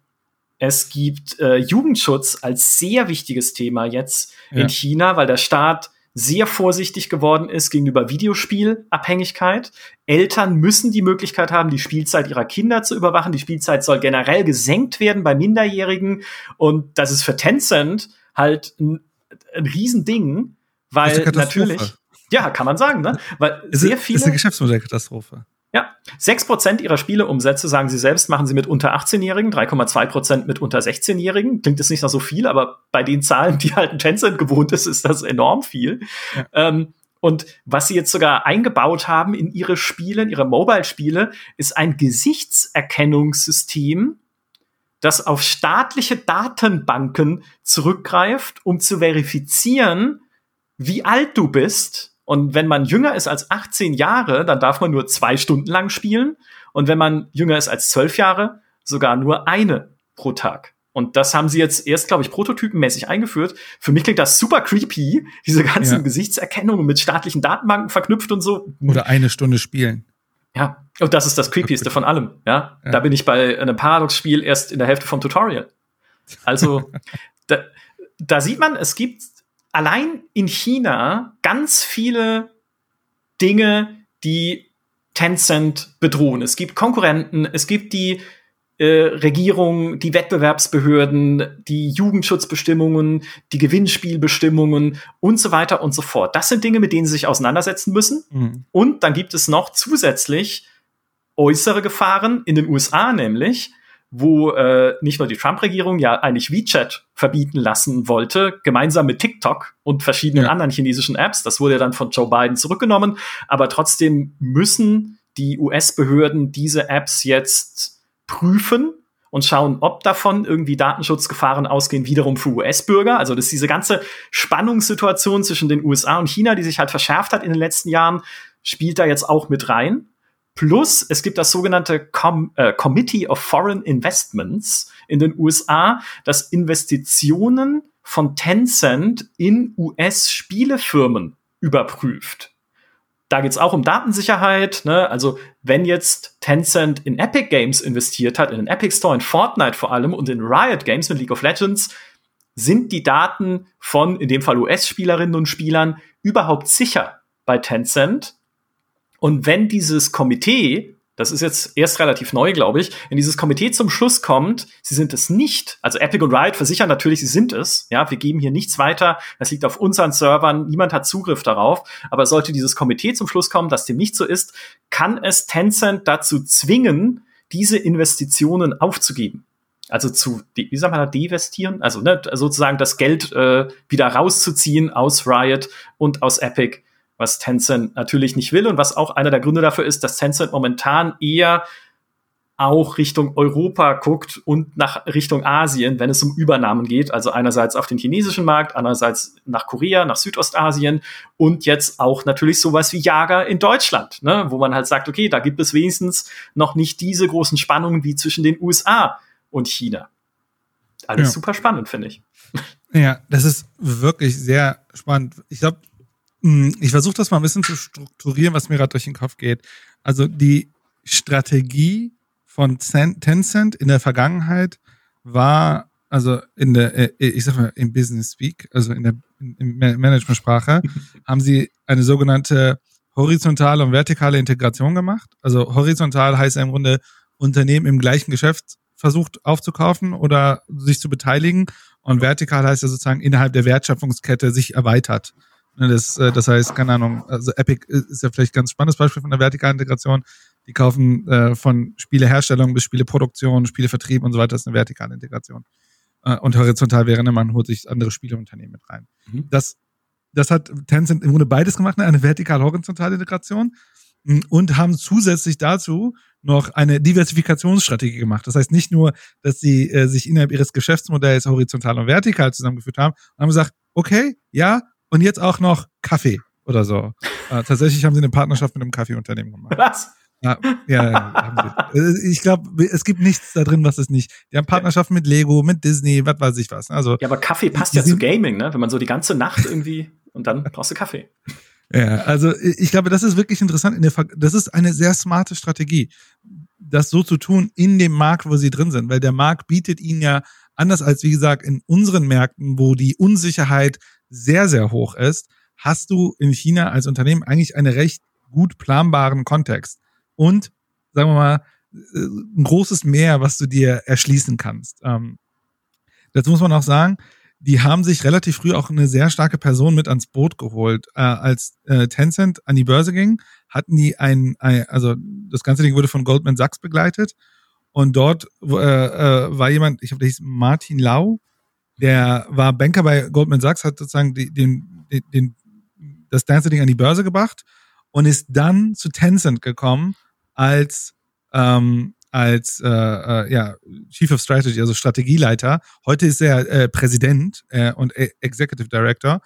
es gibt äh, Jugendschutz als sehr wichtiges Thema jetzt ja. in China, weil der Staat sehr vorsichtig geworden ist gegenüber Videospielabhängigkeit. Eltern müssen die Möglichkeit haben, die Spielzeit ihrer Kinder zu überwachen. Die Spielzeit soll generell gesenkt werden bei Minderjährigen. Und das ist für Tencent halt ein, ein Riesending, weil natürlich, ja, kann man sagen, ne? Weil ist sehr viele. Ist eine Geschäftsmodellkatastrophe. Ja, 6% ihrer Spieleumsätze, sagen sie selbst, machen sie mit unter 18-Jährigen, 3,2% mit unter 16-Jährigen. Klingt jetzt nicht noch so viel, aber bei den Zahlen, die halt ein Tencent gewohnt ist, ist das enorm viel. Ja. Ähm, und was sie jetzt sogar eingebaut haben in ihre Spiele, in ihre Mobile-Spiele, ist ein Gesichtserkennungssystem, das auf staatliche Datenbanken zurückgreift, um zu verifizieren, wie alt du bist und wenn man jünger ist als 18 Jahre, dann darf man nur zwei Stunden lang spielen. Und wenn man jünger ist als 12 Jahre, sogar nur eine pro Tag. Und das haben sie jetzt erst, glaube ich, prototypenmäßig eingeführt. Für mich klingt das super creepy, diese ganzen ja. Gesichtserkennungen mit staatlichen Datenbanken verknüpft und so. Oder eine Stunde spielen. Ja, und das ist das creepieste von allem. Ja, ja. da bin ich bei einem Paradox-Spiel erst in der Hälfte vom Tutorial. Also, da, da sieht man, es gibt allein in China ganz viele Dinge, die Tencent bedrohen. Es gibt Konkurrenten, es gibt die äh, Regierung, die Wettbewerbsbehörden, die Jugendschutzbestimmungen, die Gewinnspielbestimmungen und so weiter und so fort. Das sind Dinge, mit denen sie sich auseinandersetzen müssen. Mhm. Und dann gibt es noch zusätzlich äußere Gefahren in den USA, nämlich wo äh, nicht nur die Trump-Regierung ja eigentlich WeChat verbieten lassen wollte, gemeinsam mit TikTok und verschiedenen ja. anderen chinesischen Apps. Das wurde dann von Joe Biden zurückgenommen. Aber trotzdem müssen die US-Behörden diese Apps jetzt prüfen und schauen, ob davon irgendwie Datenschutzgefahren ausgehen, wiederum für US-Bürger. Also das ist diese ganze Spannungssituation zwischen den USA und China, die sich halt verschärft hat in den letzten Jahren, spielt da jetzt auch mit rein. Plus, es gibt das sogenannte Com äh, Committee of Foreign Investments in den USA, das Investitionen von Tencent in US-Spielefirmen überprüft. Da geht es auch um Datensicherheit. Ne? Also wenn jetzt Tencent in Epic Games investiert hat, in den Epic Store, in Fortnite vor allem und in Riot Games mit League of Legends, sind die Daten von, in dem Fall US-Spielerinnen und Spielern, überhaupt sicher bei Tencent? Und wenn dieses Komitee, das ist jetzt erst relativ neu, glaube ich, wenn dieses Komitee zum Schluss kommt, sie sind es nicht, also Epic und Riot versichern natürlich, sie sind es, ja, wir geben hier nichts weiter, das liegt auf unseren Servern, niemand hat Zugriff darauf, aber sollte dieses Komitee zum Schluss kommen, dass dem nicht so ist, kann es Tencent dazu zwingen, diese Investitionen aufzugeben. Also zu, wie sagt man da, divestieren, also ne, sozusagen das Geld äh, wieder rauszuziehen aus Riot und aus Epic was Tencent natürlich nicht will und was auch einer der Gründe dafür ist, dass Tencent momentan eher auch Richtung Europa guckt und nach Richtung Asien, wenn es um Übernahmen geht. Also einerseits auf den chinesischen Markt, andererseits nach Korea, nach Südostasien und jetzt auch natürlich sowas wie Jager in Deutschland, ne? wo man halt sagt, okay, da gibt es wenigstens noch nicht diese großen Spannungen wie zwischen den USA und China. Alles ja. super spannend, finde ich. Ja, das ist wirklich sehr spannend. Ich glaube, ich versuche das mal ein bisschen zu strukturieren, was mir gerade durch den Kopf geht. Also die Strategie von Tencent in der Vergangenheit war, also in der, äh, ich sag mal, im Business Speak, also in der Managementsprache, haben sie eine sogenannte horizontale und vertikale Integration gemacht. Also horizontal heißt im Grunde Unternehmen im gleichen Geschäft versucht aufzukaufen oder sich zu beteiligen. Und vertikal heißt ja sozusagen innerhalb der Wertschöpfungskette sich erweitert. Ne, das, äh, das heißt, keine Ahnung, also Epic ist ja vielleicht ein ganz spannendes Beispiel von der vertikalen Integration. Die kaufen äh, von Spieleherstellung bis Spieleproduktion, Spielevertrieb und so weiter, das ist eine vertikale Integration. Äh, und horizontal wäre, ne, man holt sich andere Spieleunternehmen mit rein. Mhm. Das, das hat Tencent im Grunde beides gemacht, ne, eine vertikal-horizontale Integration hm, und haben zusätzlich dazu noch eine Diversifikationsstrategie gemacht. Das heißt nicht nur, dass sie äh, sich innerhalb ihres Geschäftsmodells horizontal und vertikal zusammengeführt haben, haben gesagt, okay, ja, und jetzt auch noch Kaffee oder so. Äh, tatsächlich haben sie eine Partnerschaft mit einem Kaffeeunternehmen gemacht. Was? Ja, ja, haben sie. Äh, ich glaube, es gibt nichts da drin, was es nicht. Die haben Partnerschaften mit Lego, mit Disney, was weiß ich was. Also, ja, aber Kaffee passt ja zu Gaming, ne? Wenn man so die ganze Nacht irgendwie und dann brauchst du Kaffee. Ja, also ich glaube, das ist wirklich interessant. das ist eine sehr smarte Strategie, das so zu tun in dem Markt, wo sie drin sind, weil der Markt bietet ihnen ja anders als, wie gesagt, in unseren Märkten, wo die Unsicherheit sehr, sehr hoch ist, hast du in China als Unternehmen eigentlich einen recht gut planbaren Kontext. Und, sagen wir mal, äh, ein großes Meer, was du dir erschließen kannst. Ähm, dazu muss man auch sagen, die haben sich relativ früh auch eine sehr starke Person mit ans Boot geholt. Äh, als äh, Tencent an die Börse ging, hatten die ein, ein, also das ganze Ding wurde von Goldman Sachs begleitet. Und dort äh, äh, war jemand, ich glaube, der hieß Martin Lau, der war Banker bei Goldman Sachs, hat sozusagen den, den, den, das ganze Ding an die Börse gebracht und ist dann zu Tencent gekommen als ähm, als äh, äh, ja, Chief of Strategy, also Strategieleiter. Heute ist er äh, Präsident äh, und e Executive Director.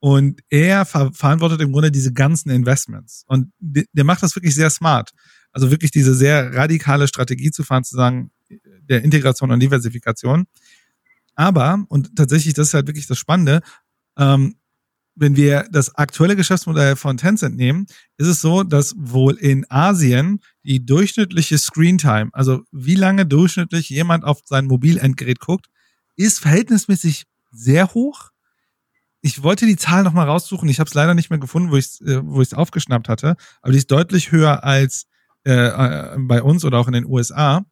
Und er ver verantwortet im Grunde diese ganzen Investments. Und der macht das wirklich sehr smart. Also wirklich diese sehr radikale Strategie zu fahren, zu sagen, der Integration und Diversifikation. Aber, und tatsächlich, das ist halt wirklich das Spannende, ähm, wenn wir das aktuelle Geschäftsmodell von Tencent nehmen, ist es so, dass wohl in Asien die durchschnittliche Screentime, also wie lange durchschnittlich jemand auf sein Mobilendgerät guckt, ist verhältnismäßig sehr hoch. Ich wollte die Zahl nochmal raussuchen. Ich habe es leider nicht mehr gefunden, wo ich es äh, wo ich's aufgeschnappt hatte. Aber die ist deutlich höher als äh, äh bei uns oder auch in den USA.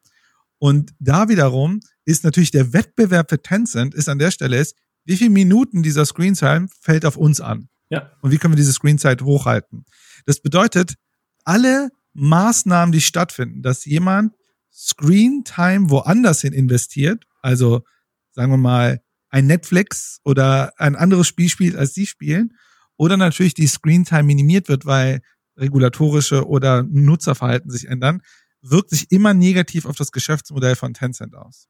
Und da wiederum ist natürlich der Wettbewerb für Tencent ist an der Stelle ist, wie viele Minuten dieser Screentime fällt auf uns an? Ja. Und wie können wir diese Screenzeit hochhalten? Das bedeutet, alle Maßnahmen, die stattfinden, dass jemand Screen Time woanders hin investiert, also sagen wir mal ein Netflix oder ein anderes Spiel spielt, als sie spielen, oder natürlich die Screen Time minimiert wird, weil regulatorische oder Nutzerverhalten sich ändern, wirkt sich immer negativ auf das Geschäftsmodell von Tencent aus.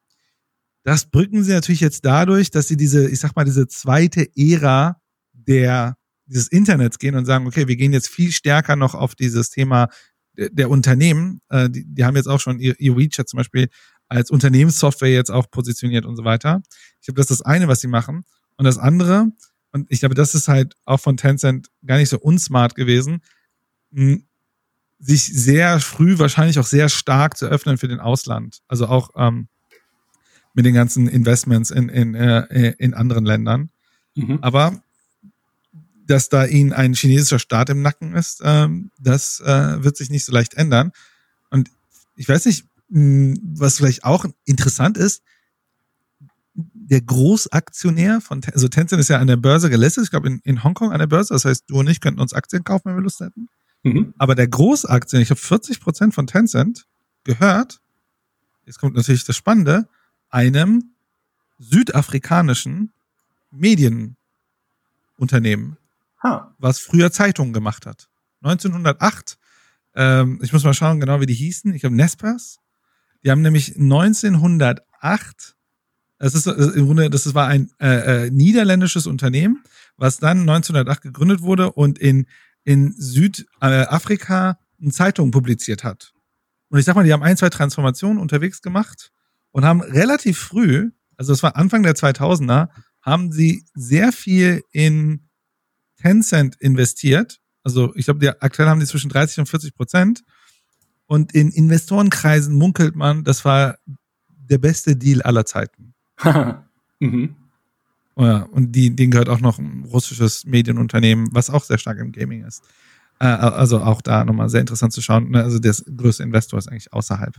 Das brücken sie natürlich jetzt dadurch, dass sie diese, ich sag mal, diese zweite Ära der, dieses Internets gehen und sagen, okay, wir gehen jetzt viel stärker noch auf dieses Thema der, der Unternehmen. Äh, die, die haben jetzt auch schon ihr, ihr WeChat zum Beispiel als Unternehmenssoftware jetzt auch positioniert und so weiter. Ich glaube, das ist das eine, was sie machen. Und das andere, und ich glaube, das ist halt auch von Tencent gar nicht so unsmart gewesen, sich sehr früh, wahrscheinlich auch sehr stark zu öffnen für den Ausland. Also auch ähm, mit den ganzen Investments in, in, äh, in anderen Ländern. Mhm. Aber dass da ihnen ein chinesischer Staat im Nacken ist, ähm, das äh, wird sich nicht so leicht ändern. Und ich weiß nicht, mh, was vielleicht auch interessant ist, der Großaktionär von, also Tencent ist ja an der Börse gelistet, ich glaube in, in Hongkong an der Börse, das heißt, du und ich könnten uns Aktien kaufen, wenn wir Lust hätten. Mhm. Aber der Großaktionär, ich habe 40 Prozent von Tencent gehört, jetzt kommt natürlich das Spannende, einem südafrikanischen Medienunternehmen, ha. was früher Zeitungen gemacht hat. 1908, ähm, ich muss mal schauen genau, wie die hießen, ich glaube Nespers. Die haben nämlich 1908, das ist im Grunde, das war ein äh, äh, niederländisches Unternehmen, was dann 1908 gegründet wurde und in in Südafrika eine Zeitung publiziert hat. Und ich sag mal, die haben ein, zwei Transformationen unterwegs gemacht und haben relativ früh, also das war Anfang der 2000er, haben sie sehr viel in Tencent investiert. Also ich glaube, aktuell haben die zwischen 30 und 40 Prozent. Und in Investorenkreisen munkelt man, das war der beste Deal aller Zeiten. mhm. Ja, und die, denen gehört auch noch ein russisches Medienunternehmen, was auch sehr stark im Gaming ist. Äh, also auch da nochmal sehr interessant zu schauen. Ne, also der größte Investor ist eigentlich außerhalb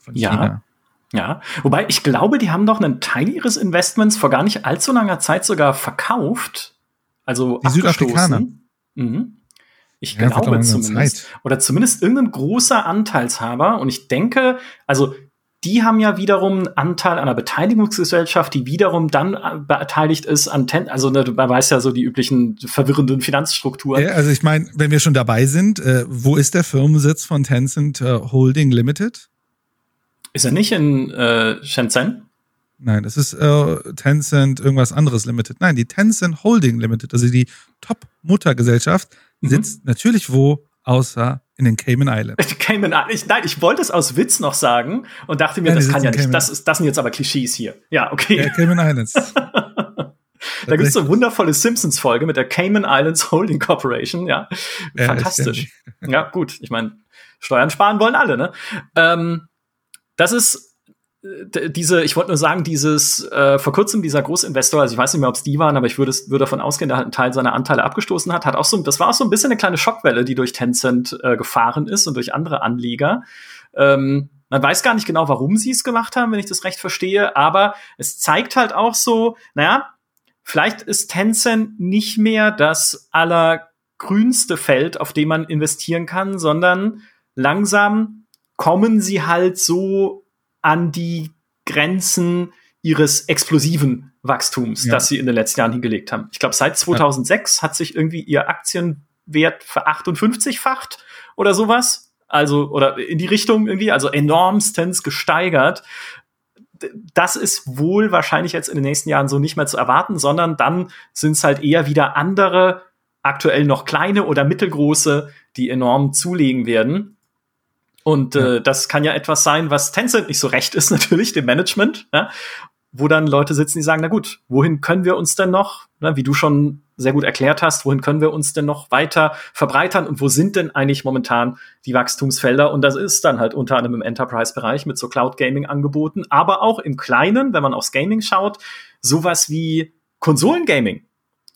von ja. China. Ja, wobei ich glaube, die haben doch einen Teil ihres Investments vor gar nicht allzu langer Zeit sogar verkauft. Also die Südafrikaner. Mhm. Ich ja, glaube zumindest. Zeit. Oder zumindest irgendein großer Anteilshaber. Und ich denke, also die haben ja wiederum einen Anteil an einer Beteiligungsgesellschaft, die wiederum dann äh, beteiligt ist an Ten also ne, man weiß ja so die üblichen verwirrenden Finanzstrukturen. Ja, also ich meine, wenn wir schon dabei sind, äh, wo ist der Firmensitz von Tencent äh, Holding Limited? Ist er nicht in äh, Shenzhen? Nein, das ist äh, Tencent irgendwas anderes Limited. Nein, die Tencent Holding Limited, also die Top-Muttergesellschaft, mhm. sitzt natürlich wo außer in den Cayman Islands. Cayman Islands. Nein, ich wollte es aus Witz noch sagen und dachte mir, ja, das kann ja nicht. Das, ist, das sind jetzt aber Klischees hier. Ja, okay. Ja, Cayman Islands. da gibt es eine wundervolle Simpsons-Folge mit der Cayman Islands Holding Corporation. Ja, ja fantastisch. Ja, gut. Ich meine, Steuern sparen wollen alle, ne? Ähm, das ist diese, ich wollte nur sagen, dieses äh, vor kurzem dieser Großinvestor, also ich weiß nicht mehr, ob es die waren, aber ich würde, würde davon ausgehen, der einen Teil seiner Anteile abgestoßen hat, hat auch so, das war auch so ein bisschen eine kleine Schockwelle, die durch Tencent äh, gefahren ist und durch andere Anleger. Ähm, man weiß gar nicht genau, warum sie es gemacht haben, wenn ich das recht verstehe, aber es zeigt halt auch so, naja, vielleicht ist Tencent nicht mehr das allergrünste Feld, auf dem man investieren kann, sondern langsam kommen sie halt so an die Grenzen ihres explosiven Wachstums, ja. das sie in den letzten Jahren hingelegt haben. Ich glaube, seit 2006 ja. hat sich irgendwie ihr Aktienwert ver-58-facht oder sowas. Also, oder in die Richtung irgendwie, also enormstens gesteigert. Das ist wohl wahrscheinlich jetzt in den nächsten Jahren so nicht mehr zu erwarten, sondern dann sind es halt eher wieder andere, aktuell noch kleine oder mittelgroße, die enorm zulegen werden. Und ja. äh, das kann ja etwas sein, was Tencent nicht so recht ist, natürlich, dem Management, ja? wo dann Leute sitzen, die sagen, na gut, wohin können wir uns denn noch, ne, wie du schon sehr gut erklärt hast, wohin können wir uns denn noch weiter verbreitern und wo sind denn eigentlich momentan die Wachstumsfelder? Und das ist dann halt unter anderem im Enterprise-Bereich mit so Cloud-Gaming-Angeboten, aber auch im Kleinen, wenn man aufs Gaming schaut, sowas wie Konsolengaming.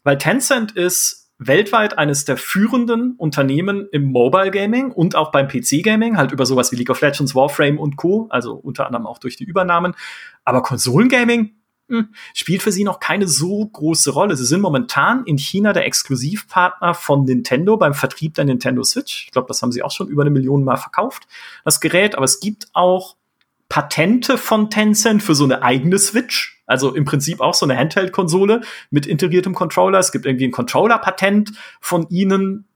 Weil Tencent ist weltweit eines der führenden Unternehmen im Mobile Gaming und auch beim PC Gaming, halt über sowas wie League of Legends, Warframe und Co., also unter anderem auch durch die Übernahmen. Aber Konsolengaming hm, spielt für sie noch keine so große Rolle. Sie sind momentan in China der Exklusivpartner von Nintendo beim Vertrieb der Nintendo Switch. Ich glaube, das haben sie auch schon über eine Million Mal verkauft, das Gerät. Aber es gibt auch Patente von Tencent für so eine eigene Switch. Also im Prinzip auch so eine Handheld-Konsole mit integriertem Controller. Es gibt irgendwie ein Controller-Patent von ihnen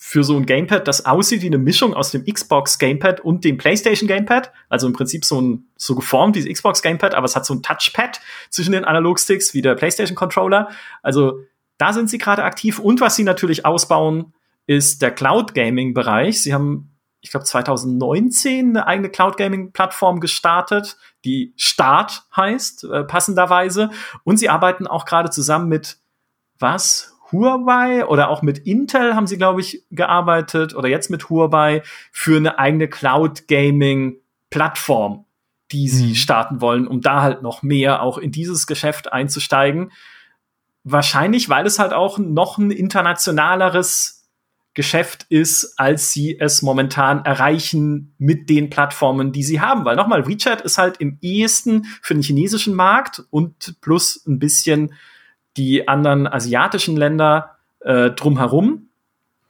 für so ein Gamepad, das aussieht wie eine Mischung aus dem Xbox Gamepad und dem PlayStation Gamepad. Also im Prinzip so ein, so geformt wie das Xbox Gamepad, aber es hat so ein Touchpad zwischen den Analogsticks wie der PlayStation Controller. Also da sind sie gerade aktiv. Und was sie natürlich ausbauen, ist der Cloud Gaming Bereich. Sie haben ich glaube 2019 eine eigene Cloud Gaming Plattform gestartet, die Start heißt, äh, passenderweise. Und sie arbeiten auch gerade zusammen mit was? Huawei oder auch mit Intel haben sie, glaube ich, gearbeitet oder jetzt mit Huawei für eine eigene Cloud Gaming Plattform, die sie mhm. starten wollen, um da halt noch mehr auch in dieses Geschäft einzusteigen. Wahrscheinlich, weil es halt auch noch ein internationaleres Geschäft ist, als sie es momentan erreichen mit den Plattformen, die sie haben. Weil nochmal, WeChat ist halt im ehesten für den chinesischen Markt und plus ein bisschen die anderen asiatischen Länder äh, drumherum.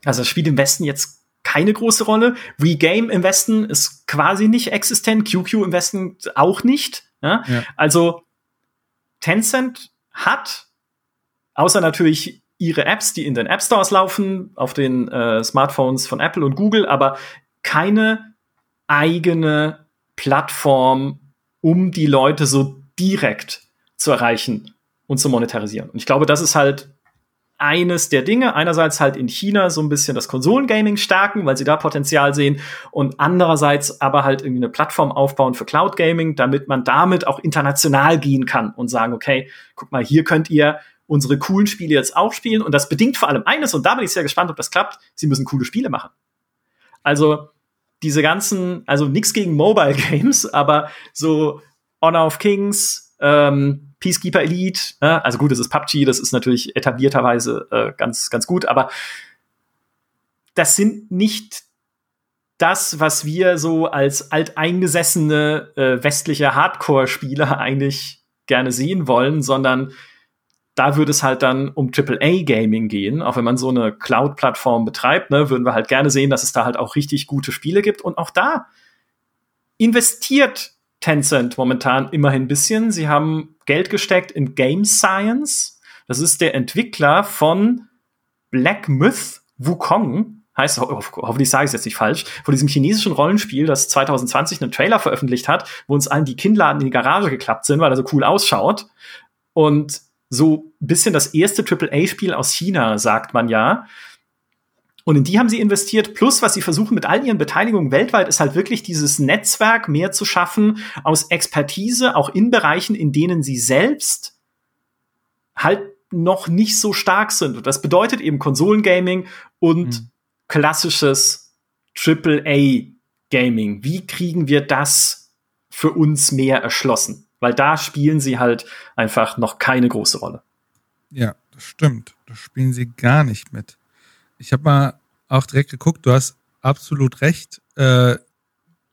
Also das spielt im Westen jetzt keine große Rolle. WeGame im Westen ist quasi nicht existent, QQ im Westen auch nicht. Ja? Ja. Also Tencent hat, außer natürlich ihre Apps, die in den App Stores laufen, auf den äh, Smartphones von Apple und Google, aber keine eigene Plattform, um die Leute so direkt zu erreichen und zu monetarisieren. Und ich glaube, das ist halt eines der Dinge. Einerseits halt in China so ein bisschen das Konsolengaming stärken, weil sie da Potenzial sehen. Und andererseits aber halt irgendwie eine Plattform aufbauen für Cloud Gaming, damit man damit auch international gehen kann und sagen, okay, guck mal, hier könnt ihr unsere coolen Spiele jetzt auch spielen. Und das bedingt vor allem eines, und da bin ich sehr gespannt, ob das klappt, sie müssen coole Spiele machen. Also diese ganzen, also nichts gegen Mobile Games, aber so Honor of Kings, ähm, Peacekeeper Elite, äh, also gut, das ist PUBG, das ist natürlich etablierterweise äh, ganz, ganz gut, aber das sind nicht das, was wir so als alteingesessene äh, westliche Hardcore-Spieler eigentlich gerne sehen wollen, sondern da würde es halt dann um AAA-Gaming gehen. Auch wenn man so eine Cloud-Plattform betreibt, ne, würden wir halt gerne sehen, dass es da halt auch richtig gute Spiele gibt. Und auch da investiert Tencent momentan immerhin ein bisschen. Sie haben Geld gesteckt in Game Science. Das ist der Entwickler von Black Myth Wukong. Heißt, ho hoffentlich sage ich es jetzt nicht falsch, von diesem chinesischen Rollenspiel, das 2020 einen Trailer veröffentlicht hat, wo uns allen die Kinnladen in die Garage geklappt sind, weil er so cool ausschaut. Und so ein bisschen das erste AAA-Spiel aus China, sagt man ja. Und in die haben sie investiert. Plus, was sie versuchen mit all ihren Beteiligungen weltweit, ist halt wirklich dieses Netzwerk mehr zu schaffen aus Expertise, auch in Bereichen, in denen sie selbst halt noch nicht so stark sind. Und das bedeutet eben Konsolengaming und mhm. klassisches AAA-Gaming. Wie kriegen wir das für uns mehr erschlossen? Weil da spielen sie halt einfach noch keine große Rolle. Ja, das stimmt. Da spielen sie gar nicht mit. Ich habe mal auch direkt geguckt, du hast absolut recht. Äh,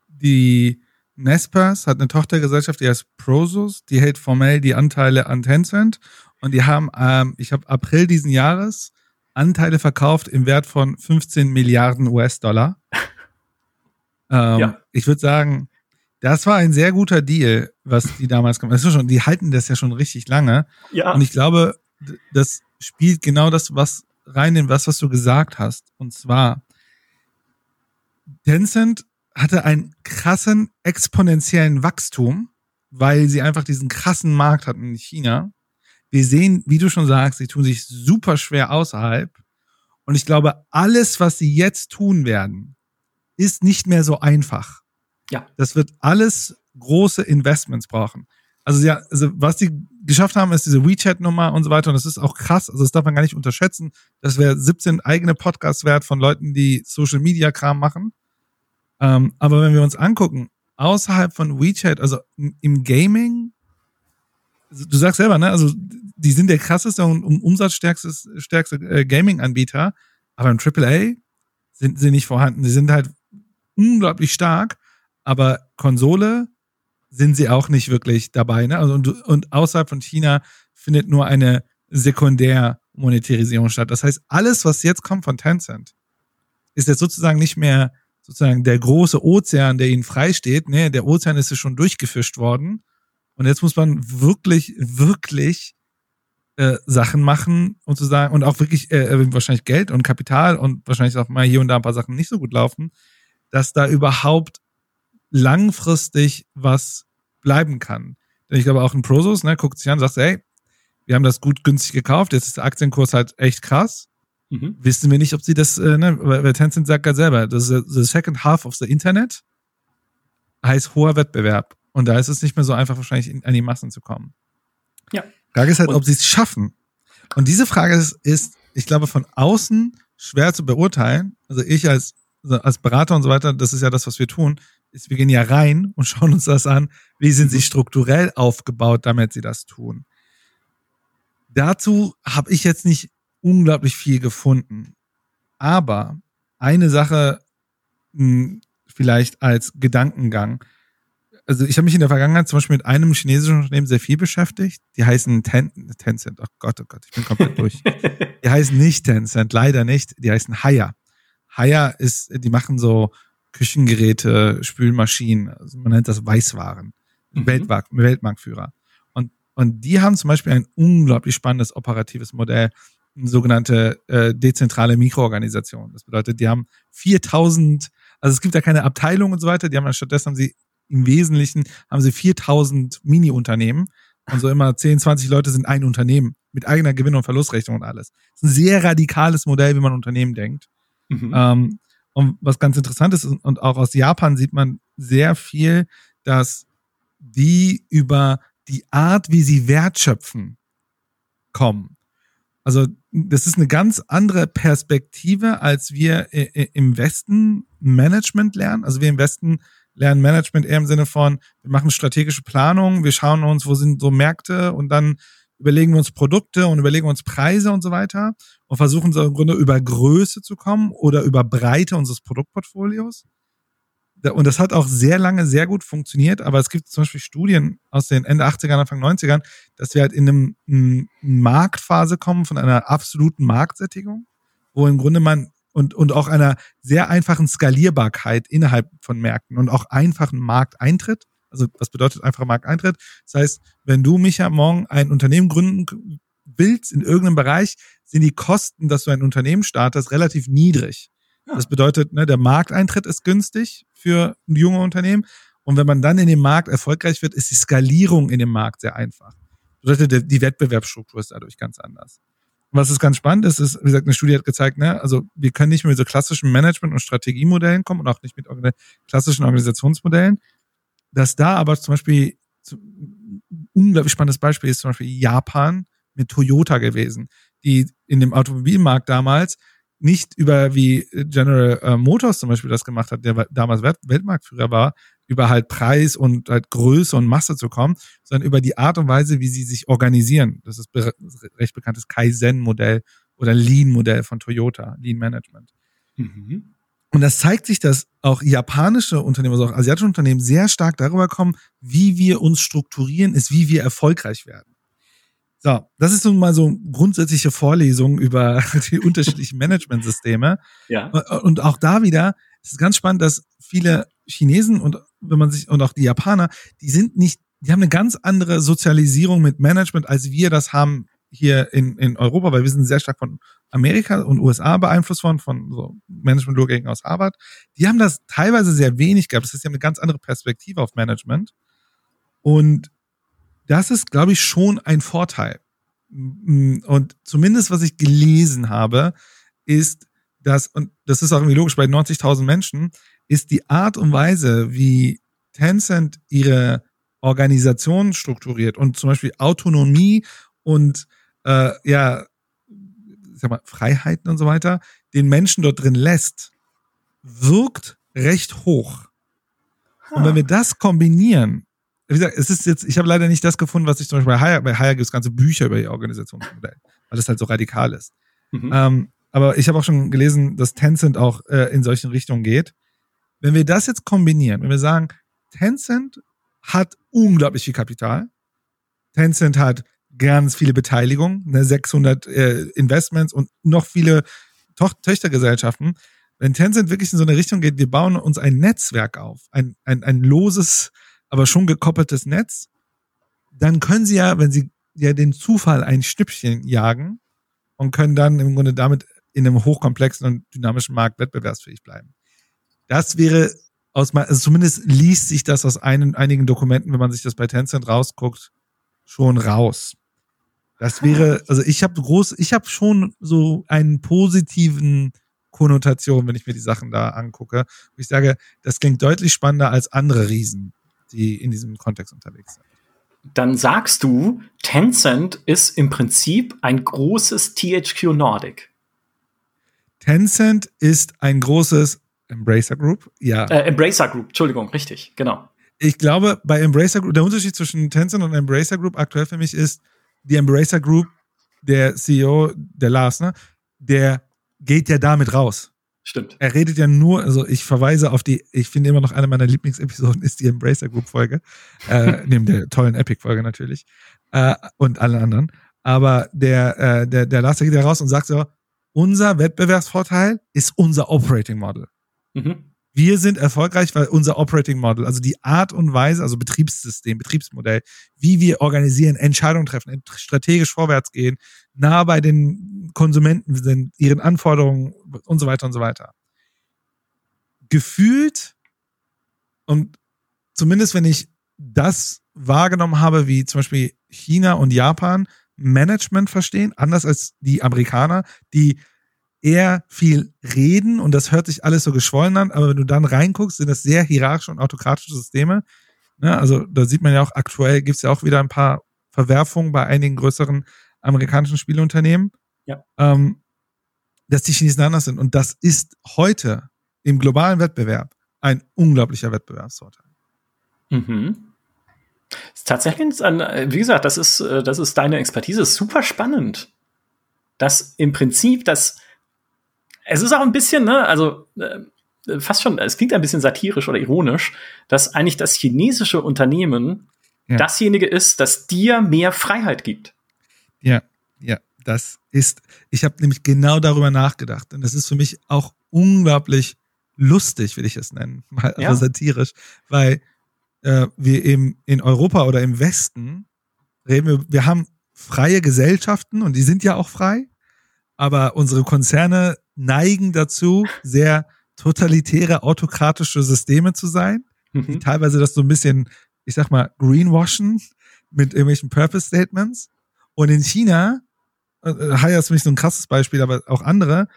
die Nespers hat eine Tochtergesellschaft, die heißt Prosus, die hält formell die Anteile an Tencent und die haben, ähm, ich habe April diesen Jahres Anteile verkauft im Wert von 15 Milliarden US-Dollar. ähm, ja. Ich würde sagen, das war ein sehr guter Deal, was die damals gemacht haben. Schon, die halten das ja schon richtig lange. Ja. Und ich glaube, das spielt genau das, was rein in was, was du gesagt hast. Und zwar, Tencent hatte einen krassen exponentiellen Wachstum, weil sie einfach diesen krassen Markt hatten in China. Wir sehen, wie du schon sagst, sie tun sich super schwer außerhalb. Und ich glaube, alles, was sie jetzt tun werden, ist nicht mehr so einfach. Ja. Das wird alles große Investments brauchen. Also ja, also was die geschafft haben, ist diese WeChat-Nummer und so weiter. Und das ist auch krass. Also das darf man gar nicht unterschätzen. Das wäre 17 eigene Podcasts wert von Leuten, die Social Media Kram machen. Ähm, aber wenn wir uns angucken, außerhalb von WeChat, also im Gaming, du sagst selber, ne, also die sind der krasseste und umsatzstärkste stärkste, äh, Gaming-Anbieter, aber im AAA sind sie nicht vorhanden. Sie sind halt unglaublich stark aber Konsole sind sie auch nicht wirklich dabei. Ne? Also und, und außerhalb von China findet nur eine Sekundärmonetarisierung statt. Das heißt, alles, was jetzt kommt von Tencent, ist jetzt sozusagen nicht mehr sozusagen der große Ozean, der ihnen freisteht, ne, der Ozean ist schon durchgefischt worden. Und jetzt muss man wirklich, wirklich äh, Sachen machen und zu sagen, und auch wirklich äh, äh, wahrscheinlich Geld und Kapital und wahrscheinlich auch mal hier und da ein paar Sachen nicht so gut laufen, dass da überhaupt langfristig was bleiben kann. Denn ich glaube auch ein Prosus, ne, guckt sich an, sagt, ey, wir haben das gut günstig gekauft, jetzt ist der Aktienkurs halt echt krass. Mhm. Wissen wir nicht, ob sie das, äh, ne, weil Tencent sagt gerade selber, das ist the second half of the Internet, heißt hoher Wettbewerb. Und da ist es nicht mehr so einfach, wahrscheinlich in, an die Massen zu kommen. Ja. Frage ist halt, ob sie es schaffen. Und diese Frage ist, ist, ich glaube, von außen schwer zu beurteilen. Also ich als, als Berater und so weiter, das ist ja das, was wir tun, ist, wir gehen ja rein und schauen uns das an. Wie sind sie mhm. strukturell aufgebaut, damit sie das tun? Dazu habe ich jetzt nicht unglaublich viel gefunden. Aber eine Sache mh, hm, vielleicht als Gedankengang. Also ich habe mich in der Vergangenheit zum Beispiel mit einem chinesischen Unternehmen sehr viel beschäftigt. Die heißen Ten Tencent. Oh Gott, oh Gott, ich bin komplett durch. Die heißen nicht Tencent, leider nicht. Die heißen Haya. Haya ist, die machen so Küchengeräte, Spülmaschinen. Also man nennt das Weißwaren. Mhm. Weltmarkt, Weltmarktführer. Und, und die haben zum Beispiel ein unglaublich spannendes operatives Modell, eine sogenannte äh, dezentrale Mikroorganisation. Das bedeutet, die haben 4000, also es gibt da keine Abteilung und so weiter, die haben stattdessen haben sie im Wesentlichen haben sie 4000 Mini-Unternehmen und so immer 10, 20 Leute sind ein Unternehmen mit eigener Gewinn- und Verlustrechnung und alles. Das ist ein sehr radikales Modell, wie man Unternehmen denkt. Mhm. Ähm, und was ganz interessant ist, und auch aus Japan sieht man sehr viel, dass die über die Art, wie sie wertschöpfen, kommen. Also das ist eine ganz andere Perspektive, als wir im Westen Management lernen. Also wir im Westen lernen Management eher im Sinne von, wir machen strategische Planung, wir schauen uns, wo sind so Märkte und dann überlegen wir uns Produkte und überlegen uns Preise und so weiter und versuchen so im Grunde über Größe zu kommen oder über Breite unseres Produktportfolios und das hat auch sehr lange sehr gut funktioniert, aber es gibt zum Beispiel Studien aus den Ende 80ern, Anfang 90ern, dass wir halt in einem, einem Marktphase kommen von einer absoluten Marktsättigung, wo im Grunde man und, und auch einer sehr einfachen Skalierbarkeit innerhalb von Märkten und auch einfachen Markteintritt. Also was bedeutet einfacher Markteintritt? Das heißt, wenn du, Micha, morgen ein Unternehmen gründen willst in irgendeinem Bereich, sind die Kosten, dass du ein Unternehmen startest, relativ niedrig. Das bedeutet, ne, der Markteintritt ist günstig für junge Unternehmen. Und wenn man dann in dem Markt erfolgreich wird, ist die Skalierung in dem Markt sehr einfach. Das bedeutet, die Wettbewerbsstruktur ist dadurch ganz anders. Und was ist ganz spannend ist, ist, wie gesagt, eine Studie hat gezeigt, ne, also wir können nicht mehr mit so klassischen Management- und Strategiemodellen kommen und auch nicht mit klassischen Organisationsmodellen. Dass da aber zum Beispiel ein unglaublich spannendes Beispiel ist zum Beispiel Japan mit Toyota gewesen, die in dem Automobilmarkt damals nicht über wie General äh, Motors zum Beispiel das gemacht hat, der damals Weltmarktführer war, über halt Preis und halt Größe und Masse zu kommen, sondern über die Art und Weise, wie sie sich organisieren. Das ist recht bekanntes Kaizen-Modell oder Lean-Modell von Toyota, Lean Management. Mhm. Und das zeigt sich, dass auch japanische Unternehmen, also auch asiatische Unternehmen sehr stark darüber kommen, wie wir uns strukturieren, ist, wie wir erfolgreich werden. So, das ist nun mal so grundsätzliche Vorlesung über die unterschiedlichen Managementsysteme. Ja. Und auch da wieder ist es ganz spannend, dass viele Chinesen und wenn man sich und auch die Japaner, die sind nicht, die haben eine ganz andere Sozialisierung mit Management, als wir das haben hier in, in Europa, weil wir sind sehr stark von Amerika und USA beeinflusst worden, von so Management-Lehrgängen aus Harvard. Die haben das teilweise sehr wenig gehabt. Das die haben eine ganz andere Perspektive auf Management. Und das ist, glaube ich, schon ein Vorteil. Mm, und zumindest, was ich gelesen habe, ist, dass, und das ist auch irgendwie logisch bei 90.000 Menschen, ist die Art und Weise, wie Tencent ihre Organisation strukturiert und zum Beispiel Autonomie und äh, ja, sag mal, Freiheiten und so weiter, den Menschen dort drin lässt, wirkt recht hoch. Und wenn wir das kombinieren wie gesagt, es ist jetzt, ich habe leider nicht das gefunden, was ich zum Beispiel bei Hire, bei Hire gibt es ganze Bücher über ihr Organisationsmodell, weil das halt so radikal ist. Mhm. Ähm, aber ich habe auch schon gelesen, dass Tencent auch äh, in solchen Richtungen geht. Wenn wir das jetzt kombinieren, wenn wir sagen, Tencent hat unglaublich viel Kapital, Tencent hat ganz viele Beteiligungen, ne, 600 äh, Investments und noch viele Toch Töchtergesellschaften, wenn Tencent wirklich in so eine Richtung geht, wir bauen uns ein Netzwerk auf, ein, ein, ein loses, aber schon gekoppeltes Netz, dann können sie ja, wenn sie ja den Zufall ein Stückchen jagen und können dann im Grunde damit in einem hochkomplexen und dynamischen Markt wettbewerbsfähig bleiben. Das wäre aus also zumindest liest sich das aus einen, einigen Dokumenten, wenn man sich das bei Tencent rausguckt, schon raus. Das wäre, also ich habe groß, ich habe schon so einen positiven Konnotation, wenn ich mir die Sachen da angucke. Ich sage, das klingt deutlich spannender als andere Riesen, die in diesem Kontext unterwegs sind. Dann sagst du, Tencent ist im Prinzip ein großes THQ Nordic. Tencent ist ein großes Embracer Group, ja. Äh, Embracer Group, Entschuldigung, richtig, genau. Ich glaube, bei Embracer Group, der Unterschied zwischen Tencent und Embracer Group aktuell für mich ist, die Embracer Group, der CEO, der Lars, ne, der geht ja damit raus. Stimmt. Er redet ja nur, also ich verweise auf die, ich finde immer noch eine meiner Lieblingsepisoden ist die Embracer Group Folge, äh, neben der tollen Epic Folge natürlich äh, und allen anderen. Aber der, äh, der, der Lars der geht ja raus und sagt so, unser Wettbewerbsvorteil ist unser Operating Model. Mhm. Wir sind erfolgreich, weil unser Operating Model, also die Art und Weise, also Betriebssystem, Betriebsmodell, wie wir organisieren, Entscheidungen treffen, strategisch vorwärts gehen, nah bei den Konsumenten sind, ihren Anforderungen und so weiter und so weiter. Gefühlt und zumindest wenn ich das wahrgenommen habe, wie zum Beispiel China und Japan Management verstehen, anders als die Amerikaner, die eher viel reden und das hört sich alles so geschwollen an, aber wenn du dann reinguckst, sind das sehr hierarchische und autokratische Systeme. Ne? Also da sieht man ja auch aktuell, gibt es ja auch wieder ein paar Verwerfungen bei einigen größeren amerikanischen Spielunternehmen, ja. ähm, dass die Chinesen anders sind. Und das ist heute im globalen Wettbewerb ein unglaublicher Wettbewerbsvorteil. Mhm. Ist tatsächlich, wie gesagt, das ist, äh, das ist deine Expertise, super spannend. Dass im Prinzip das es ist auch ein bisschen, ne, also äh, fast schon, es klingt ein bisschen satirisch oder ironisch, dass eigentlich das chinesische Unternehmen ja. dasjenige ist, das dir mehr Freiheit gibt. Ja, ja, das ist, ich habe nämlich genau darüber nachgedacht und das ist für mich auch unglaublich lustig, will ich es nennen, mal ja. aber satirisch, weil äh, wir eben in Europa oder im Westen reden wir, wir haben freie Gesellschaften und die sind ja auch frei, aber unsere Konzerne neigen dazu, sehr totalitäre, autokratische Systeme zu sein, mhm. die teilweise das so ein bisschen, ich sag mal, greenwashen mit irgendwelchen Purpose Statements. Und in China, äh, Haya ist für mich so ein krasses Beispiel, aber auch andere,